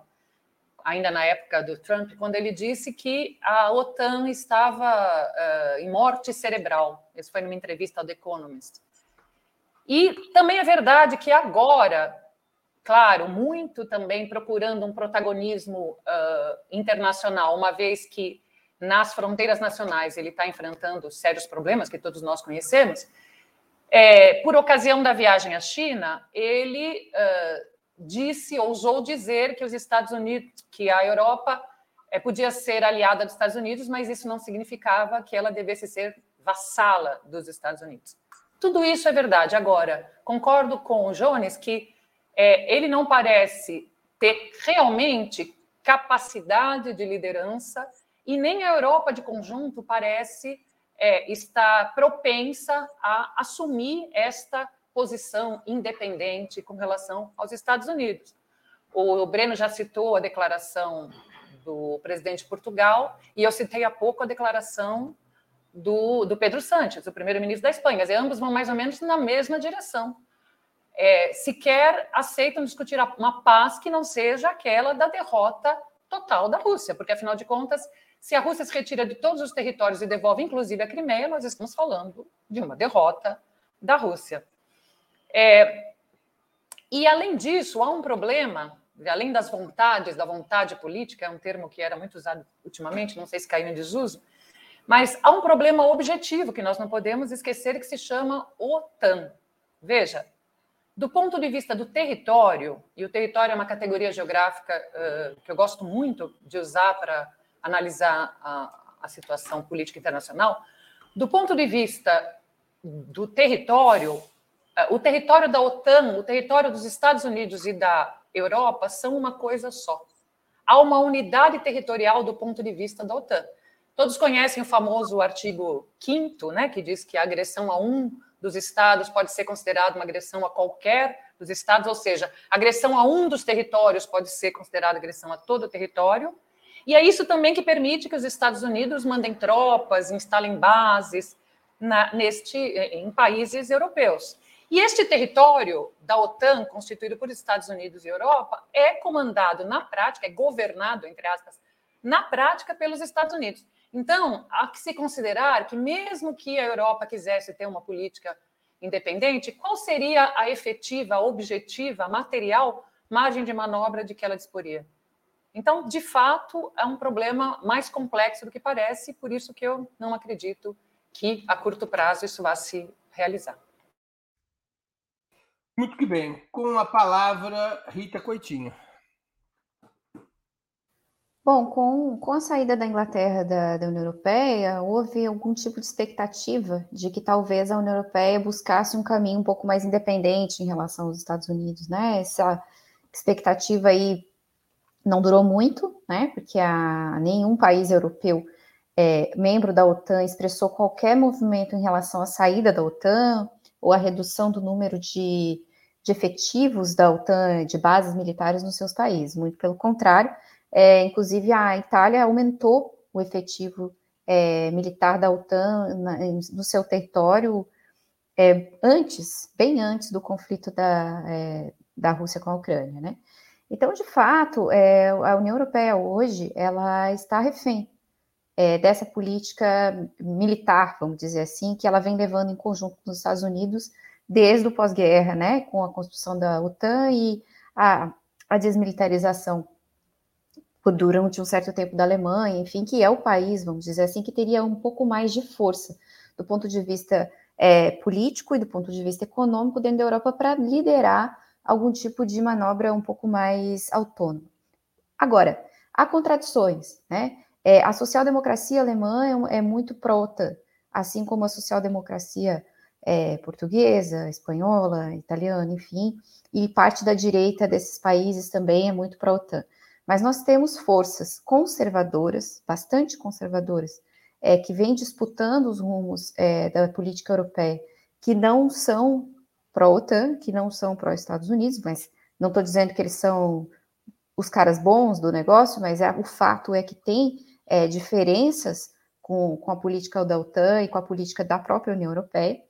ainda na época do Trump, quando ele disse que a OTAN estava uh, em morte cerebral. Isso foi numa entrevista ao The Economist. E também é verdade que agora, claro, muito também procurando um protagonismo uh, internacional, uma vez que nas fronteiras nacionais ele está enfrentando sérios problemas que todos nós conhecemos. É, por ocasião da viagem à China, ele uh, disse, ousou dizer que os Estados Unidos, que a Europa é, podia ser aliada dos Estados Unidos, mas isso não significava que ela devesse ser vassala dos Estados Unidos. Tudo isso é verdade. Agora, concordo com o Jones que é, ele não parece ter realmente capacidade de liderança e nem a Europa de conjunto parece é, estar propensa a assumir esta posição independente com relação aos Estados Unidos. O Breno já citou a declaração do presidente de Portugal e eu citei há pouco a declaração do, do Pedro Sánchez, o primeiro-ministro da Espanha. E ambos vão mais ou menos na mesma direção. É, sequer aceitam discutir uma paz que não seja aquela da derrota total da Rússia, porque afinal de contas, se a Rússia se retira de todos os territórios e devolve inclusive a Crimeia, nós estamos falando de uma derrota da Rússia. É, e, além disso, há um problema, além das vontades, da vontade política, é um termo que era muito usado ultimamente, não sei se caiu em desuso, mas há um problema objetivo que nós não podemos esquecer que se chama OTAN. Veja, do ponto de vista do território, e o território é uma categoria geográfica uh, que eu gosto muito de usar para analisar a, a situação política internacional, do ponto de vista do território, o território da OTAN, o território dos Estados Unidos e da Europa são uma coisa só. Há uma unidade territorial do ponto de vista da OTAN. Todos conhecem o famoso artigo 5 né, que diz que a agressão a um dos estados pode ser considerada uma agressão a qualquer dos estados, ou seja, agressão a um dos territórios pode ser considerada agressão a todo o território. E é isso também que permite que os Estados Unidos mandem tropas, instalem bases na, neste, em países europeus. E este território da OTAN, constituído por Estados Unidos e Europa, é comandado na prática, é governado, entre aspas, na prática pelos Estados Unidos. Então, há que se considerar que, mesmo que a Europa quisesse ter uma política independente, qual seria a efetiva, objetiva, material margem de manobra de que ela disporia? Então, de fato, é um problema mais complexo do que parece, por isso que eu não acredito que a curto prazo isso vá se realizar. Muito que bem. Com a palavra, Rita Coitinho. Bom, com, com a saída da Inglaterra da, da União Europeia, houve algum tipo de expectativa de que talvez a União Europeia buscasse um caminho um pouco mais independente em relação aos Estados Unidos, né? Essa expectativa aí não durou muito, né? Porque a, nenhum país europeu é, membro da OTAN expressou qualquer movimento em relação à saída da OTAN ou à redução do número de, de efetivos da OTAN, de bases militares nos seus países. Muito pelo contrário, é, inclusive a Itália aumentou o efetivo é, militar da OTAN na, no seu território é, antes, bem antes do conflito da, é, da Rússia com a Ucrânia, né? Então, de fato, é, a União Europeia hoje ela está refém é, dessa política militar, vamos dizer assim, que ela vem levando em conjunto com os Estados Unidos desde o pós-guerra, né, com a construção da OTAN e a, a desmilitarização por durante um certo tempo da Alemanha, enfim, que é o país, vamos dizer assim, que teria um pouco mais de força do ponto de vista é, político e do ponto de vista econômico dentro da Europa para liderar algum tipo de manobra um pouco mais autônoma. Agora, há contradições, né? É, a social-democracia alemã é, é muito prota, assim como a social-democracia é, portuguesa, espanhola, italiana, enfim, e parte da direita desses países também é muito pró-OTAN. Mas nós temos forças conservadoras, bastante conservadoras, é, que vêm disputando os rumos é, da política europeia, que não são pró-OTAN, que não são pró-Estados Unidos, mas não estou dizendo que eles são os caras bons do negócio, mas é, o fato é que tem é, diferenças com, com a política da OTAN e com a política da própria União Europeia.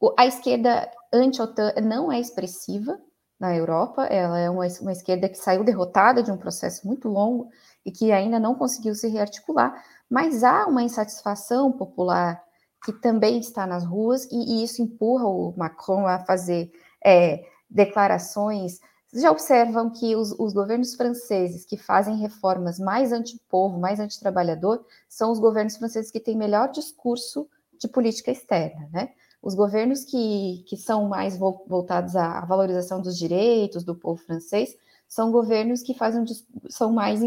O, a esquerda anti-OTAN não é expressiva na Europa, ela é uma, uma esquerda que saiu derrotada de um processo muito longo e que ainda não conseguiu se rearticular, mas há uma insatisfação popular que também está nas ruas e, e isso empurra o Macron a fazer é, declarações já observam que os, os, governos franceses que fazem reformas mais anti-povo, mais anti-trabalhador, são os governos franceses que têm melhor discurso de política externa, né? Os governos que, que são mais voltados à valorização dos direitos do povo francês são governos que fazem são mais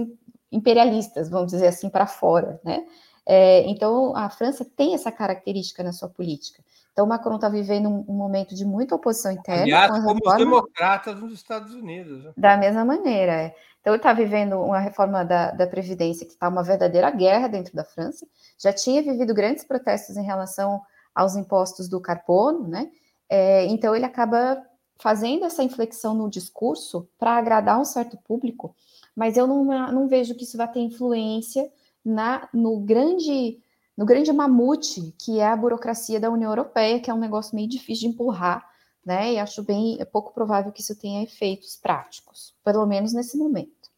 imperialistas, vamos dizer assim, para fora, né? É, então, a França tem essa característica na sua política. Então, o Macron está vivendo um, momento de muita oposição interna. Aliás, com como reforma, os democratas nos Estados Unidos. Né? Da mesma maneira. É. Então, ele está vivendo uma reforma da, da Previdência que está uma verdadeira guerra dentro da França. Já tinha vivido grandes protestos em relação aos impostos do carbono, né? É, então, ele acaba fazendo essa inflexão no discurso para agradar um certo público, mas eu não, não vejo que isso vai ter influência na, no grande no grande mamute que é a burocracia da União Europeia, que é um negócio meio difícil de empurrar, né? E acho bem é pouco provável que isso tenha efeitos práticos, pelo menos nesse momento.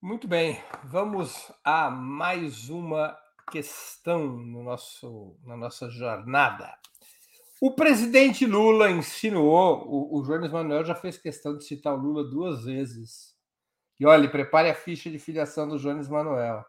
Muito bem, vamos a mais uma questão no nosso, na nossa jornada. O presidente Lula insinuou, o, o Jones Manuel já fez questão de citar o Lula duas vezes e olha, prepare a ficha de filiação do Jones Manuel.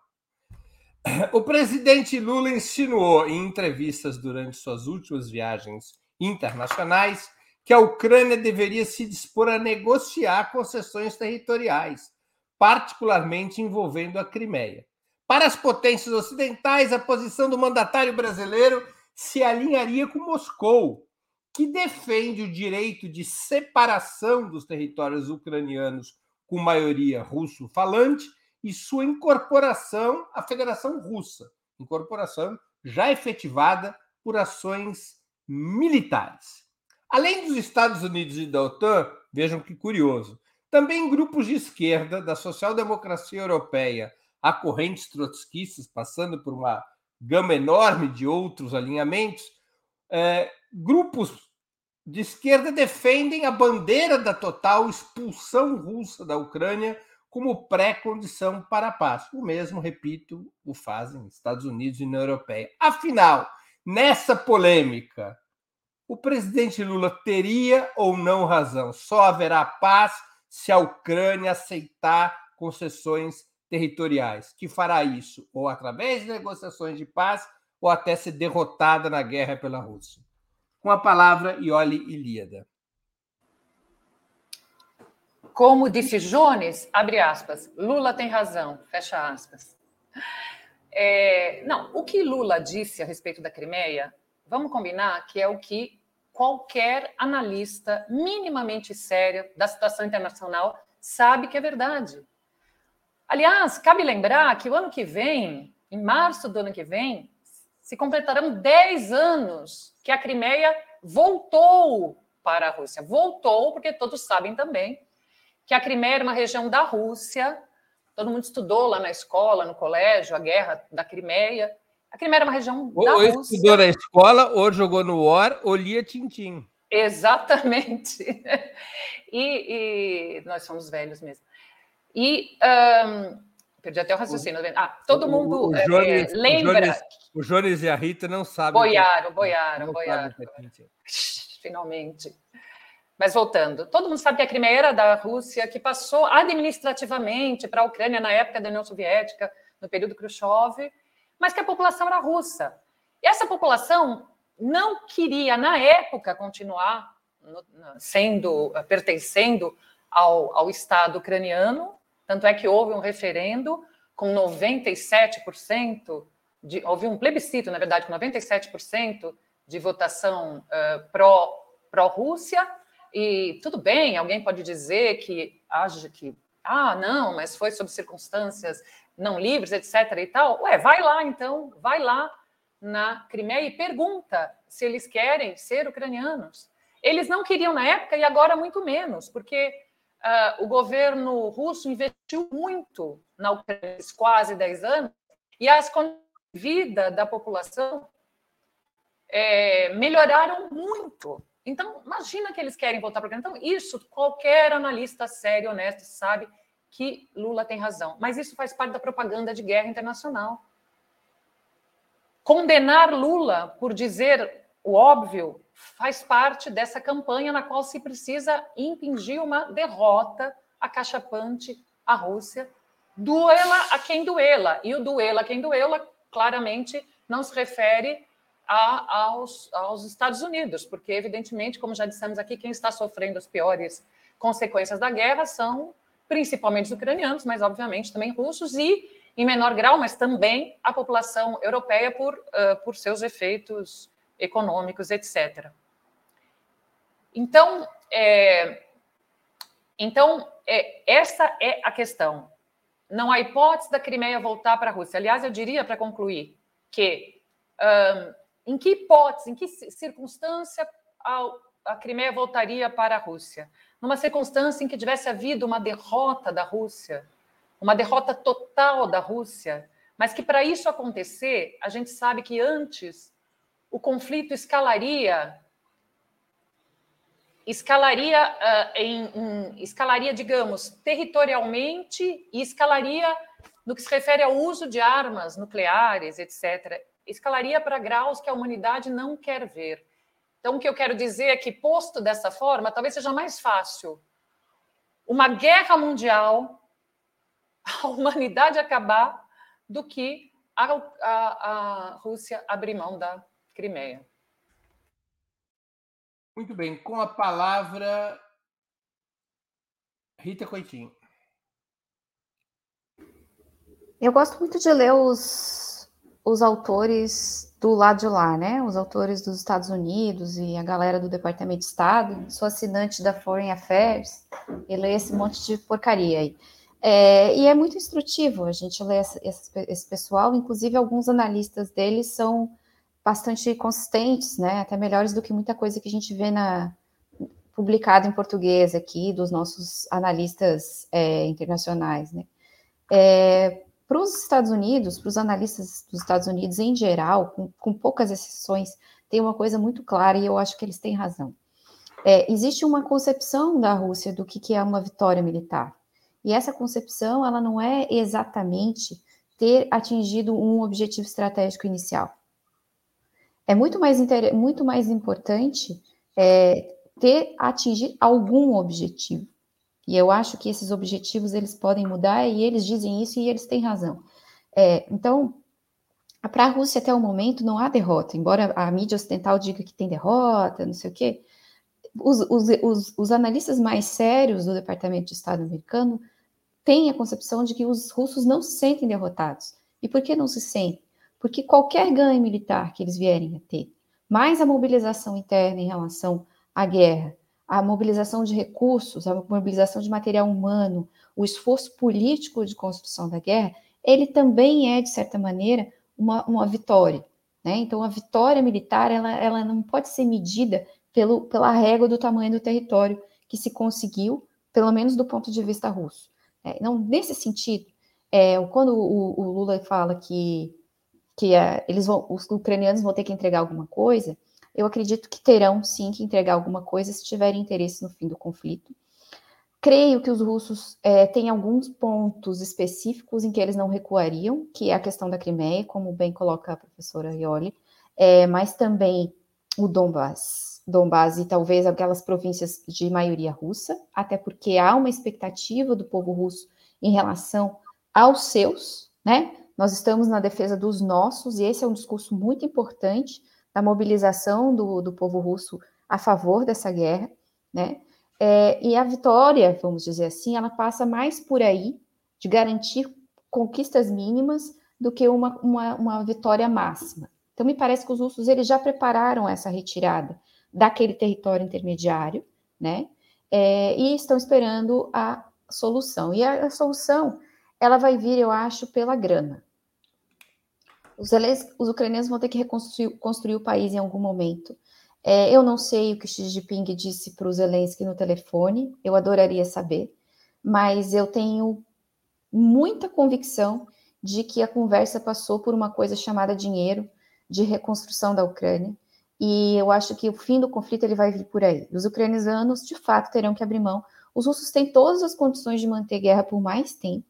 O presidente Lula insinuou em entrevistas durante suas últimas viagens internacionais que a Ucrânia deveria se dispor a negociar concessões territoriais, particularmente envolvendo a Crimeia. Para as potências ocidentais, a posição do mandatário brasileiro se alinharia com Moscou, que defende o direito de separação dos territórios ucranianos com maioria russo-falante e sua incorporação à Federação Russa, incorporação já efetivada por ações militares. Além dos Estados Unidos e da OTAN, vejam que curioso, também grupos de esquerda da social-democracia europeia a correntes trotskistas, passando por uma gama enorme de outros alinhamentos, é, grupos de esquerda defendem a bandeira da total expulsão russa da Ucrânia como pré-condição para a paz. O mesmo, repito, o fazem Estados Unidos e União Europeia. Afinal, nessa polêmica, o presidente Lula teria ou não razão? Só haverá paz se a Ucrânia aceitar concessões territoriais, que fará isso ou através de negociações de paz ou até ser derrotada na guerra pela Rússia. Com a palavra, Ioli Ilíada. Como disse Jones, abre aspas, Lula tem razão, fecha aspas. É, não, o que Lula disse a respeito da Crimeia, vamos combinar que é o que qualquer analista minimamente sério da situação internacional sabe que é verdade. Aliás, cabe lembrar que o ano que vem, em março do ano que vem, se completarão 10 anos que a Crimeia voltou para a Rússia. Voltou, porque todos sabem também que a Crimeia era uma região da Rússia. Todo mundo estudou lá na escola, no colégio, a guerra da Crimeia. A Crimeia era uma região ou, da ou Rússia. estudou na escola, ou jogou no War, ou lia Tintim. Exatamente. E, e nós somos velhos mesmo. E um, perdi até o raciocínio. Tá ah, todo mundo o, o Jones, é, lembra. O Jones, o Jones, e a Rita não sabem. Boiaram, boiaram, boiaram. Finalmente. Mas voltando, todo mundo sabe que a Crimeia era da Rússia, que passou administrativamente para a Ucrânia na época da União Soviética, no período Khrushchev, mas que a população era russa. E essa população não queria, na época, continuar sendo, pertencendo ao, ao Estado ucraniano, tanto é que houve um referendo com 97%, de, houve um plebiscito, na verdade, com 97% de votação uh, pró, pró-Rússia, e tudo bem, alguém pode dizer que age que, ah, não, mas foi sob circunstâncias não livres, etc. e tal. Ué, vai lá então, vai lá na Crimeia e pergunta se eles querem ser ucranianos. Eles não queriam na época e agora muito menos, porque uh, o governo russo investiu muito na Ucrânia, quase 10 anos, e as condições de vida da população é, melhoraram muito. Então, imagina que eles querem voltar para o. Então, isso, qualquer analista sério, honesto, sabe que Lula tem razão. Mas isso faz parte da propaganda de guerra internacional. Condenar Lula por dizer o óbvio faz parte dessa campanha na qual se precisa impingir uma derrota acachapante à Rússia. Duela a quem duela. E o duela a quem duela, claramente, não se refere a, aos, aos Estados Unidos, porque, evidentemente, como já dissemos aqui, quem está sofrendo as piores consequências da guerra são principalmente os ucranianos, mas, obviamente, também russos e, em menor grau, mas também a população europeia por, uh, por seus efeitos econômicos, etc. Então, é, então é, essa é a questão. Não há hipótese da Crimeia voltar para a Rússia. Aliás, eu diria, para concluir, que um, em que hipótese, em que circunstância a, a Crimeia voltaria para a Rússia? Numa circunstância em que tivesse havido uma derrota da Rússia, uma derrota total da Rússia, mas que para isso acontecer, a gente sabe que antes o conflito escalaria escalaria uh, em, em, escalaria, digamos, territorialmente e escalaria no que se refere ao uso de armas nucleares, etc. Escalaria para graus que a humanidade não quer ver. Então, o que eu quero dizer é que, posto dessa forma, talvez seja mais fácil uma guerra mundial, a humanidade acabar, do que a, a, a Rússia abrir mão da Crimeia. Muito bem, com a palavra Rita Coitinho. Eu gosto muito de ler os, os autores do lado de lá, né? Os autores dos Estados Unidos e a galera do Departamento de Estado, sou assinante da Foreign Affairs e leio esse monte de porcaria aí. É, e é muito instrutivo a gente ler esse, esse, esse, pessoal, inclusive alguns analistas deles são bastante consistentes, né? Até melhores do que muita coisa que a gente vê na publicado em português aqui dos nossos analistas é, internacionais, né? É, para os Estados Unidos, para os analistas dos Estados Unidos em geral, com, com, poucas exceções, tem uma coisa muito clara e eu acho que eles têm razão. É, existe uma concepção da Rússia do que, que é uma vitória militar. E essa concepção, ela não é exatamente ter atingido um objetivo estratégico inicial. É muito mais, muito mais importante é, ter atingir algum objetivo. E eu acho que esses objetivos eles podem mudar e eles dizem isso e eles têm razão. É, então, para a Rússia até o momento não há derrota, embora a mídia ocidental diga que tem derrota, não sei o quê. Os, os, os, os analistas mais sérios do Departamento de Estado americano têm a concepção de que os russos não se sentem derrotados. E por que não se sentem? Porque qualquer ganho militar que eles vierem a ter, mais a mobilização interna em relação à guerra, a mobilização de recursos, a mobilização de material humano, o esforço político de construção da guerra, ele também é, de certa maneira, uma, uma vitória. Né? Então, a vitória militar ela, ela não pode ser medida pelo, pela régua do tamanho do território que se conseguiu, pelo menos do ponto de vista russo. É, não, nesse sentido, é, quando o, o, Lula fala que, que é, eles vão, os ucranianos vão ter que entregar alguma coisa, eu acredito que terão sim que entregar alguma coisa se tiverem interesse no fim do conflito. Creio que os russos é, têm alguns pontos específicos em que eles não recuariam, que é a questão da Crimeia, como bem coloca a professora Ioli, é, mas também o Donbass, Donbass e talvez aquelas províncias de maioria russa, até porque há uma expectativa do povo russo em relação aos seus, né? Nós estamos na defesa dos nossos, e esse é um discurso muito importante da mobilização do, do povo russo a favor dessa guerra, né? É, e a vitória, vamos dizer assim, ela passa mais por aí de garantir conquistas mínimas do que uma, uma, uma vitória máxima. Então, me parece que os russos eles já prepararam essa retirada daquele território intermediário, né? É, e estão esperando a solução. E a, a, solução, ela vai vir, eu acho, pela grana. Os, os ucranianos vão ter que reconstruir construir o país em algum momento. É, eu não sei o que Xi Jinping disse para o Zelensky no telefone, eu adoraria saber, mas eu tenho muita convicção de que a conversa passou por uma coisa chamada dinheiro de reconstrução da Ucrânia, e eu acho que o fim do conflito ele vai vir por aí. Os ucranianos, de fato, terão que abrir mão. Os russos têm todas as condições de manter guerra por mais tempo.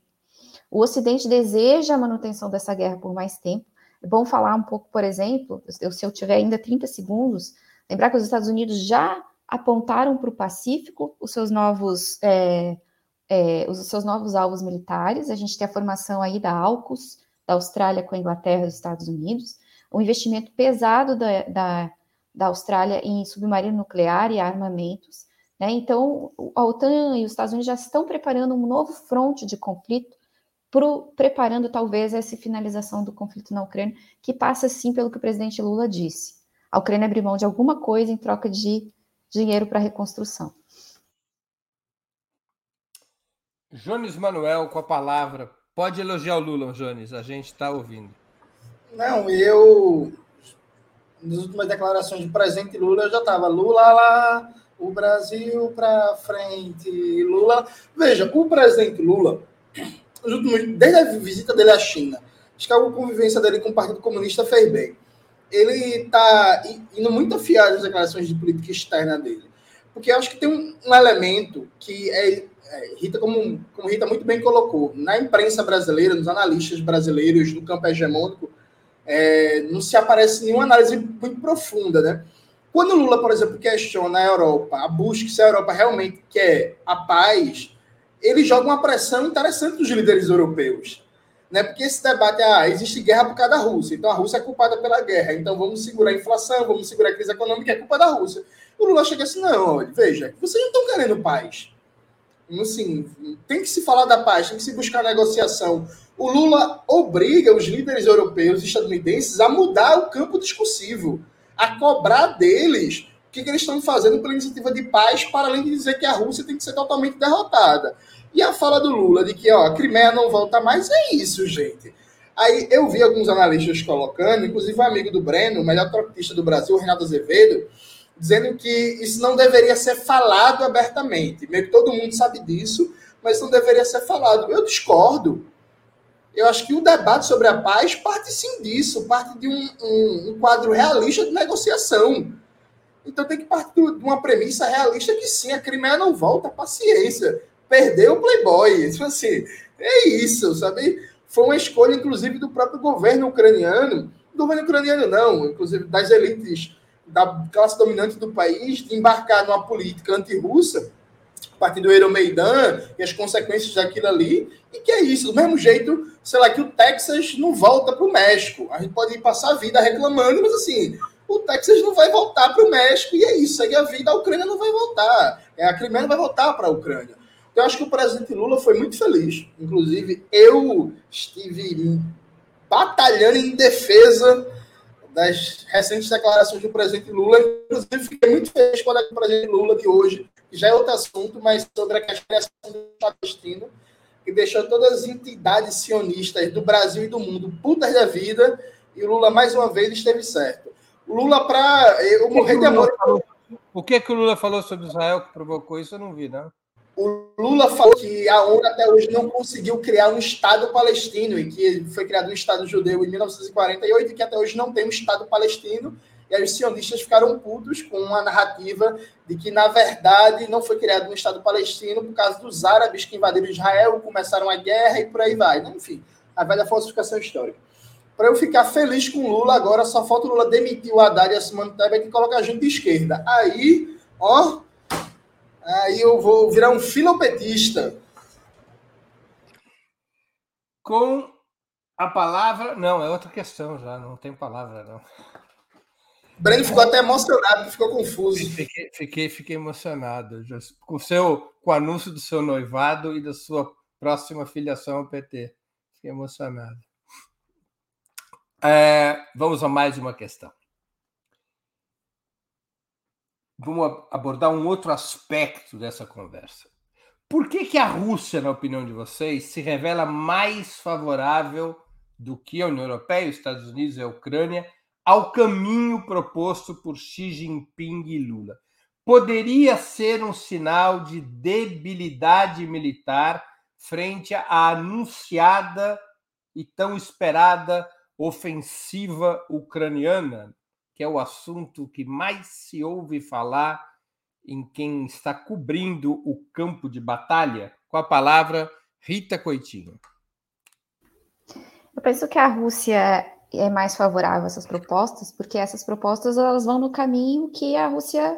O Ocidente deseja a manutenção dessa guerra por mais tempo, é bom falar um pouco, por exemplo, eu, se eu tiver ainda 30 segundos, lembrar que os Estados Unidos já apontaram para o Pacífico os seus novos é, é, os seus novos alvos militares. A gente tem a formação aí da AUKUS, da Austrália com a Inglaterra e os Estados Unidos, o investimento pesado da, da, da Austrália em submarino nuclear e armamentos. Né? Então, a OTAN e os Estados Unidos já estão preparando um novo fronte de conflito pro, preparando talvez essa finalização do conflito na Ucrânia, que passa sim pelo que o presidente Lula disse. A Ucrânia abre mão de alguma coisa em troca de dinheiro para reconstrução. Jones Manuel com a palavra. Pode elogiar o Lula, Jones, a gente está ouvindo. Não, eu. Nas últimas declarações do presidente Lula, eu já estava Lula lá, o Brasil para frente, Lula. Veja, o presidente Lula, desde a visita dele à China, acho que a convivência dele com o Partido Comunista fez bem. Ele está indo muito afiado às declarações de política externa dele. Porque acho que tem um, um elemento que é, é, Rita, como, como Rita muito bem colocou, na imprensa brasileira, nos analistas brasileiros do campo hegemônico, é, não se aparece nenhuma análise muito profunda, né? Quando Lula, por exemplo, questiona a Europa, a busca se a Europa realmente quer a paz, ele joga uma pressão interessante dos líderes europeus. Né? Porque esse debate, ah, existe guerra por causa da Rússia, então a Rússia é culpada pela guerra, então vamos segurar a inflação, vamos segurar a crise econômica, é culpa da Rússia. O Lula chega assim, não, olha, veja, vocês não estão querendo paz. Assim, tem que se falar da paz, tem que se buscar negociação. O Lula obriga os líderes europeus e estadunidenses a mudar o campo discursivo, a cobrar deles o que, que eles estão fazendo pela iniciativa de paz, para além de dizer que a Rússia tem que ser totalmente derrotada. E a fala do Lula de que ó, a Crimeia não volta mais, é isso, gente. Aí eu vi alguns analistas colocando, inclusive um amigo do Breno, o melhor troquista do Brasil, Renato Azevedo, dizendo que isso não deveria ser falado abertamente. Meio que todo mundo sabe disso, mas não deveria ser falado. Eu discordo. Eu acho que o debate sobre a paz parte sim disso, parte de um, um, um quadro realista de negociação. Então tem que partir de uma premissa realista que sim, a Crimeia não volta, paciência. Perdeu o Playboy. Tipo assim, é isso, sabe? Foi uma escolha, inclusive, do próprio governo ucraniano. Do governo ucraniano, não, inclusive das elites da classe dominante do país, de embarcar numa política anti-russa partir do Euromeidan e as consequências daquilo ali, e que é isso, do mesmo jeito, sei lá, que o Texas não volta para o México. A gente pode passar a vida reclamando, mas assim, o Texas não vai voltar para o México, e é isso, segue a vida, a Ucrânia não vai voltar, é, a Crimeia não vai voltar para a Ucrânia. Então, eu acho que o presidente Lula foi muito feliz. Inclusive, eu estive batalhando em defesa das recentes declarações do presidente Lula. Inclusive, fiquei muito feliz com a do presidente Lula de hoje, que já é outro assunto, mas sobre a criação do palestino, que deixou todas as entidades sionistas do Brasil e do mundo putas da vida, e o Lula, mais uma vez, esteve certo. Lula, para eu morrer de amor. O que, que o Lula falou sobre Israel que provocou isso? Eu não vi, não. O Lula falou que a ONU até hoje não conseguiu criar um Estado palestino e que foi criado um Estado judeu em 1948 e que até hoje não tem um Estado palestino. E aí os sionistas ficaram putos com uma narrativa de que, na verdade, não foi criado um Estado palestino por causa dos árabes que invadiram Israel, começaram a guerra e por aí vai. Enfim, a velha falsificação histórica. Para eu ficar feliz com o Lula, agora só falta o Lula demitir o Haddad e a Simone Tebet e colocar a gente de esquerda. Aí, ó, Aí eu vou virar um filopetista. Com a palavra. Não, é outra questão já, não tem palavra, não. Breno ficou até emocionado, ficou confuso. Fiquei, fiquei, fiquei emocionado. Com, seu, com o anúncio do seu noivado e da sua próxima filiação ao PT. Fiquei emocionado. É, vamos a mais uma questão vamos abordar um outro aspecto dessa conversa. Por que, que a Rússia, na opinião de vocês, se revela mais favorável do que a União Europeia, os Estados Unidos e a Ucrânia ao caminho proposto por Xi Jinping e Lula? Poderia ser um sinal de debilidade militar frente à anunciada e tão esperada ofensiva ucraniana? que é o assunto que mais se ouve falar em quem está cobrindo o campo de batalha, com a palavra Rita Coitinho. Eu penso que a Rússia é mais favorável a essas propostas, porque essas propostas elas vão no caminho que a Rússia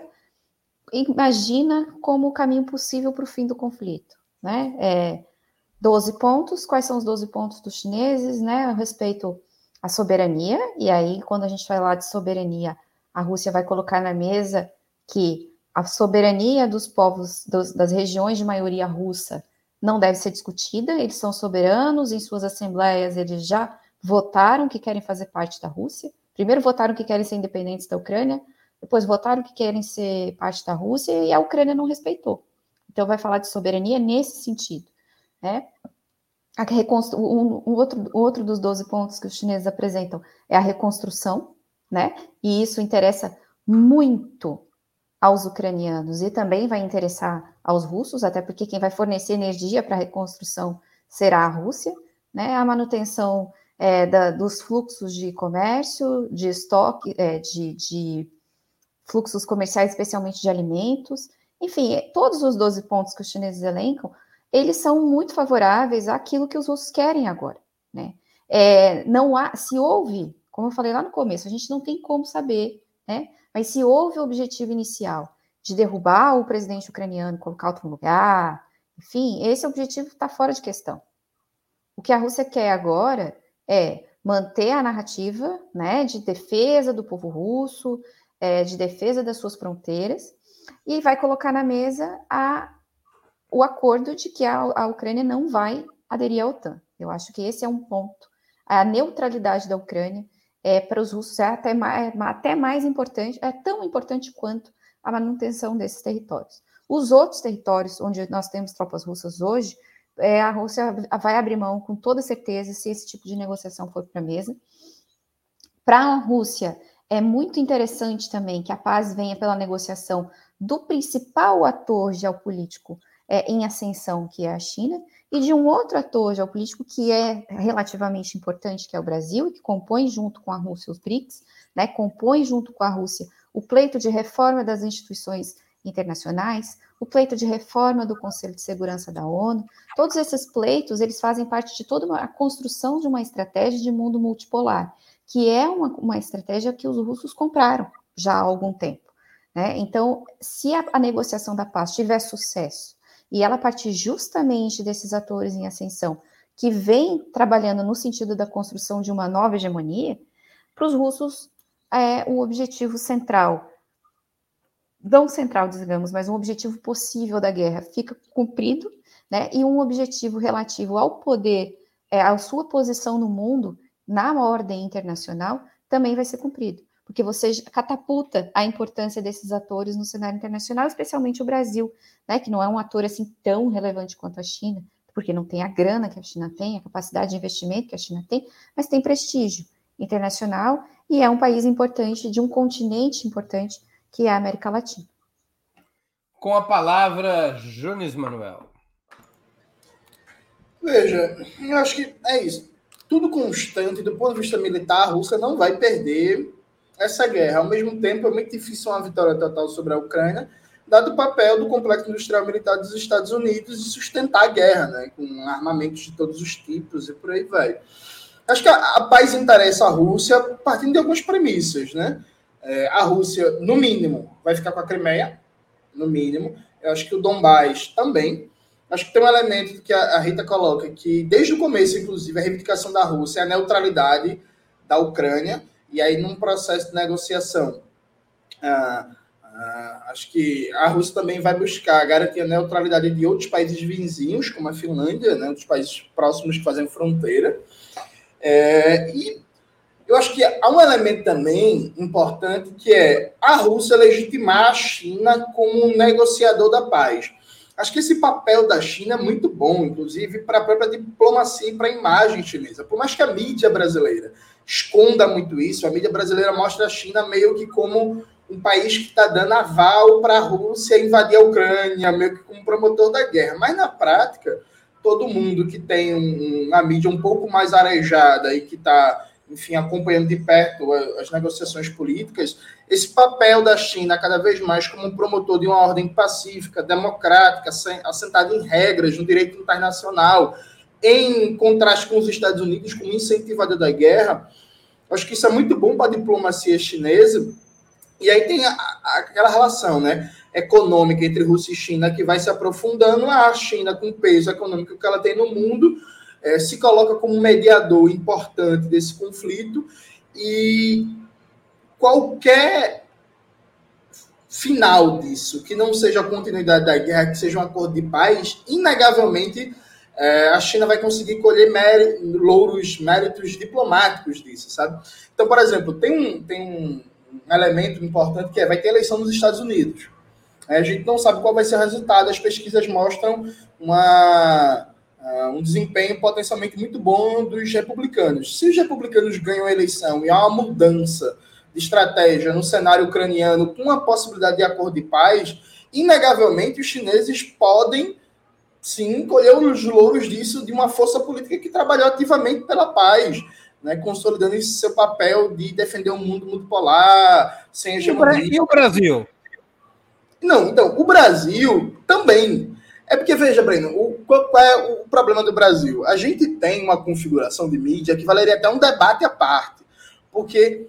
imagina como o caminho possível para o fim do conflito, né? É 12 pontos, quais são os 12 pontos dos chineses, né, a respeito a soberania, e aí, quando a gente falar de soberania, a Rússia vai colocar na mesa que a soberania dos povos dos, das regiões de maioria russa não deve ser discutida, eles são soberanos, em suas assembleias eles já votaram que querem fazer parte da Rússia. Primeiro votaram que querem ser independentes da Ucrânia, depois votaram que querem ser parte da Rússia e a Ucrânia não respeitou. Então vai falar de soberania nesse sentido, né? A um, um outro, outro dos 12 pontos que os chineses apresentam é a reconstrução, né? E isso interessa muito aos ucranianos e também vai interessar aos russos, até porque quem vai fornecer energia para a reconstrução será a Rússia, né? A manutenção é, da, dos fluxos de comércio, de estoque, é, de, de fluxos comerciais, especialmente de alimentos, enfim, todos os 12 pontos que os chineses elencam eles são muito favoráveis àquilo que os russos querem agora, né? É, não há, se houve, como eu falei lá no começo, a gente não tem como saber, né? Mas se houve o objetivo inicial de derrubar o presidente ucraniano, colocar outro lugar, enfim, esse objetivo está fora de questão. O que a Rússia quer agora é manter a narrativa, né, de defesa do povo russo, é, de defesa das suas fronteiras, e vai colocar na mesa a o acordo de que a, a Ucrânia não vai aderir à OTAN. Eu acho que esse é um ponto. A neutralidade da Ucrânia é, para os russos é até mais, é até mais importante, é tão importante quanto a manutenção desses territórios. Os outros territórios onde nós temos tropas russas hoje, é, a Rússia vai abrir mão com toda certeza se esse tipo de negociação for para a mesa. Para a Rússia, é muito interessante também que a paz venha pela negociação do principal ator geopolítico é, em ascensão, que é a China, e de um outro ator geopolítico que é relativamente importante, que é o Brasil, e que compõe junto com a Rússia os BRICS, né, compõe junto com a Rússia o pleito de reforma das instituições internacionais, o pleito de reforma do Conselho de Segurança da ONU, todos esses pleitos, eles fazem parte de toda a construção de uma estratégia de mundo multipolar, que é uma, uma estratégia que os russos compraram já há algum tempo. Né? Então, se a, a negociação da paz tiver sucesso, e ela partir justamente desses atores em ascensão, que vem trabalhando no sentido da construção de uma nova hegemonia, para os russos é o objetivo central não central, digamos, mas um objetivo possível da guerra fica cumprido, né? E um objetivo relativo ao poder, é, à sua posição no mundo, na ordem internacional, também vai ser cumprido, porque você catapulta a importância desses atores no cenário internacional, especialmente o Brasil, né? Que não é um ator assim tão relevante quanto a China, porque não tem a grana que a China tem, a capacidade de investimento que a China tem, mas tem prestígio internacional e é um país importante de um continente importante que é a América Latina. Com a palavra, Jones Manuel. Veja, eu acho que é isso. Tudo constante, do ponto de vista militar, a Rússia não vai perder essa guerra. Ao mesmo tempo, é muito difícil uma vitória total sobre a Ucrânia, dado o papel do complexo industrial militar dos Estados Unidos de sustentar a guerra, né, com armamentos de todos os tipos e por aí vai. Acho que a, a paz interessa à Rússia partindo de algumas premissas, né? É, a Rússia, no mínimo, vai ficar com a Crimeia, no mínimo. Eu acho que o Donbass também. Acho que tem um elemento que a Rita coloca, que desde o começo, inclusive, a reivindicação da Rússia é a neutralidade da Ucrânia, e aí num processo de negociação. Ah, ah, acho que a Rússia também vai buscar garantir a neutralidade de outros países vizinhos, como a Finlândia, né, outros países próximos que fazem fronteira. É, e eu acho que há um elemento também importante que é a Rússia legitimar a China como um negociador da paz. Acho que esse papel da China é muito bom, inclusive para a própria diplomacia e para a imagem chinesa. Por mais que a mídia brasileira esconda muito isso, a mídia brasileira mostra a China meio que como um país que está dando aval para a Rússia invadir a Ucrânia, meio que como promotor da guerra. Mas na prática, todo mundo que tem uma mídia um pouco mais arejada e que está enfim, acompanhando de perto as negociações políticas, esse papel da China cada vez mais como um promotor de uma ordem pacífica, democrática, assentada em regras no direito internacional, em contraste com os Estados Unidos como incentivador da guerra, acho que isso é muito bom para a diplomacia chinesa. E aí tem a, a, aquela relação, né, econômica entre Rússia e China que vai se aprofundando, a China com o peso econômico que ela tem no mundo é, se coloca como mediador importante desse conflito e qualquer final disso, que não seja a continuidade da guerra, que seja um acordo de paz, inegavelmente é, a China vai conseguir colher louros, méritos diplomáticos disso, sabe? Então, por exemplo, tem um, tem um elemento importante que é, vai ter eleição nos Estados Unidos. É, a gente não sabe qual vai ser o resultado, as pesquisas mostram uma uh, um desempenho potencialmente muito bom dos republicanos. Se os republicanos ganham a eleição e há uma mudança de estratégia no cenário ucraniano com a possibilidade de acordo de paz, inegavelmente os chineses podem sim colher os louros disso de uma força política que trabalhou ativamente pela paz. Né, consolidando esse seu papel de defender um mundo multipolar, sem hegemonia. E o Brasil? Não, então, o Brasil também. É porque, veja, Breno, o, qual é o problema do Brasil? A gente tem uma configuração de mídia que valeria até um debate à parte, porque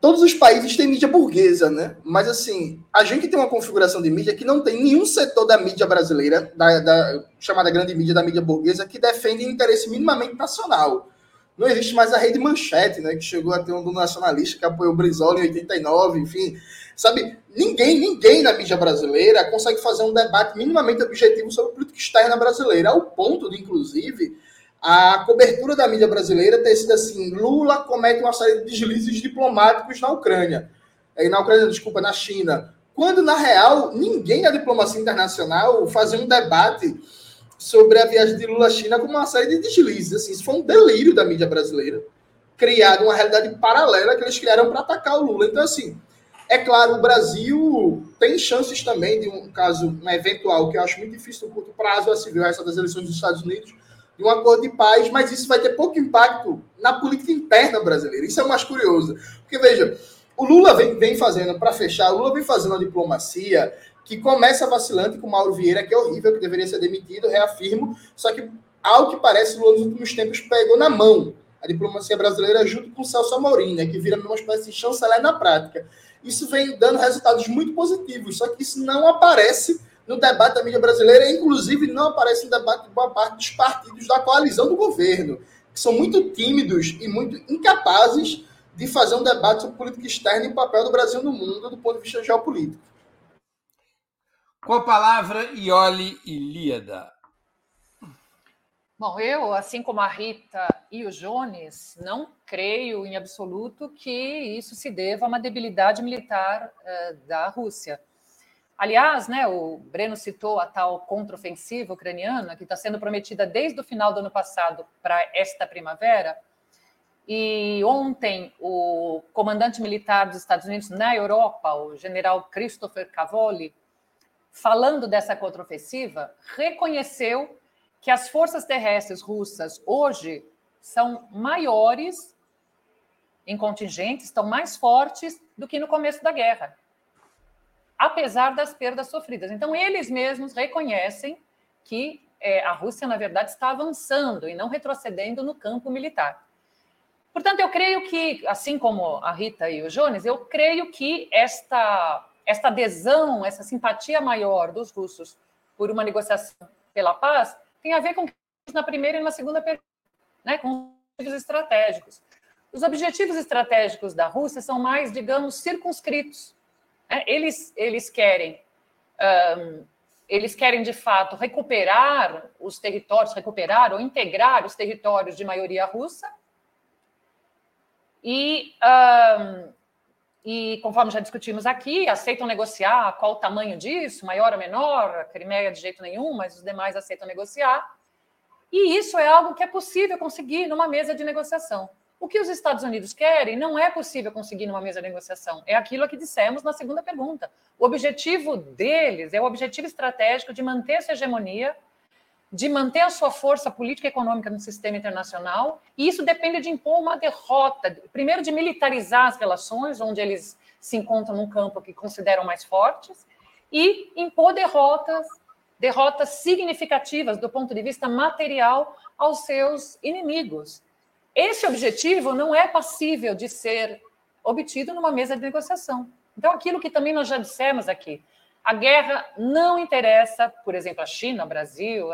todos os países têm mídia burguesa, né? Mas, assim, a gente tem uma configuração de mídia que não tem nenhum setor da mídia brasileira, da, da chamada grande mídia da mídia burguesa, que defende interesse minimamente nacional. Não existe mais a rede Manchete, né? Que chegou a ter um do nacionalista que apoiou o Brizola em 89, enfim Sabe, ninguém, ninguém na mídia brasileira consegue fazer um debate minimamente objetivo sobre política externa brasileira, ao ponto de, inclusive, a cobertura da mídia brasileira ter sido assim: Lula comete uma série de deslizes diplomáticos na Ucrânia. E na Ucrânia, desculpa, na China. Quando, na real, ninguém na diplomacia internacional fazia um debate sobre a viagem de Lula à China como uma série de deslizes. Assim, isso foi um delírio da mídia brasileira. Criado uma realidade paralela que eles criaram para atacar o Lula. Então, assim, é claro, o Brasil tem chances também de um caso um eventual, que eu acho muito difícil no curto prazo, a civil essa das eleições dos Estados Unidos, de um acordo de paz, mas isso vai ter pouco impacto na política interna brasileira. Isso é o mais curioso. Porque, veja, o Lula vem, vem fazendo, para fechar, o Lula vem fazendo uma diplomacia que começa vacilante com Mauro Vieira, que é horrível, que deveria ser demitido, reafirmo, só que, ao que parece, o Lula nos últimos tempos pegou na mão a diplomacia brasileira junto com o Celso Amorim, né, que vira uma espécie de chanceler na prática. Isso vem dando resultados muito positivos, só que isso não aparece no debate da mídia brasileira, inclusive não aparece no debate de boa parte dos partidos da coalizão do governo, que são muito tímidos e muito incapazes de fazer um debate sobre política externa e o papel do Brasil no mundo do ponto de vista geopolítico. Com a palavra, Ioli Ilíada. Bom, eu, assim como a Rita e o Jones, não creio em absoluto que isso se deva a uma debilidade militar uh, da Rússia. Aliás, né, o Breno citou a tal contraofensiva ucraniana, que está sendo prometida desde o final do ano passado para esta primavera. E ontem, o comandante militar dos Estados Unidos na Europa, o general Christopher Cavoli, falando dessa contraofensiva, reconheceu que as forças terrestres russas hoje são maiores em contingentes, estão mais fortes do que no começo da guerra, apesar das perdas sofridas. Então, eles mesmos reconhecem que é, a Rússia, na verdade, está avançando e não retrocedendo no campo militar. Portanto, eu creio que, assim como a Rita e o Jones, eu creio que esta, esta adesão, essa simpatia maior dos russos por uma negociação pela paz tem a ver com na primeira e na segunda pergunta, né, com objetivos estratégicos. Os objetivos estratégicos da Rússia são mais, digamos, circunscritos. Né? Eles, eles querem, um, eles querem de fato recuperar os territórios, recuperar ou integrar os territórios de maioria russa. E, um, e conforme já discutimos aqui, aceitam negociar qual o tamanho disso, maior ou menor, a Crimeia de jeito nenhum, mas os demais aceitam negociar. E isso é algo que é possível conseguir numa mesa de negociação. O que os Estados Unidos querem não é possível conseguir numa mesa de negociação. É aquilo que dissemos na segunda pergunta. O objetivo deles é o objetivo estratégico de manter essa hegemonia, de manter a sua força política e econômica no sistema internacional, e isso depende de impor uma derrota, primeiro de militarizar as relações, onde eles se encontram num campo que consideram mais fortes, e impor derrotas derrotas significativas do ponto de vista material aos seus inimigos. Esse objetivo não é passível de ser obtido numa mesa de negociação. Então, aquilo que também nós já dissemos aqui, a guerra não interessa, por exemplo, a China, o Brasil,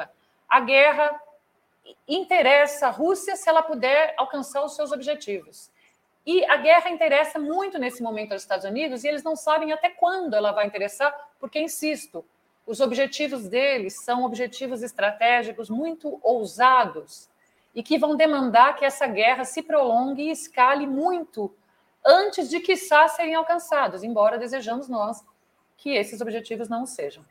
a guerra interessa a Rússia se ela puder alcançar os seus objetivos. E a guerra interessa muito nesse momento aos Estados Unidos e eles não sabem até quando ela vai interessar, porque, insisto, os objetivos deles são objetivos estratégicos muito ousados e que vão demandar que essa guerra se prolongue e escale muito antes de, quiçá, serem alcançados, embora desejamos nós que esses objetivos não sejam.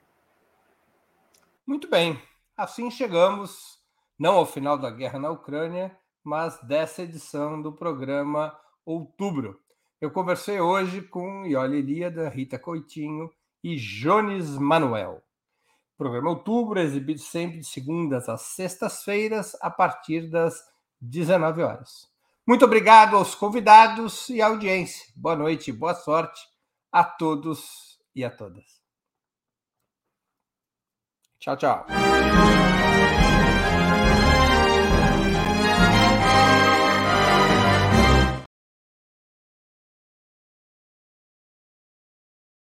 Muito bem. Assim chegamos, não ao final da guerra na Ucrânia, mas dessa edição do programa Outubro. Eu conversei hoje com Ioli Líada, Rita Coitinho e Jones Manuel. Programa Outubro exibido sempre de segundas às sextas-feiras, a partir das 19 horas. Muito obrigado aos convidados e à audiência. Boa noite e boa sorte a todos e a todas. Tchau, tchau.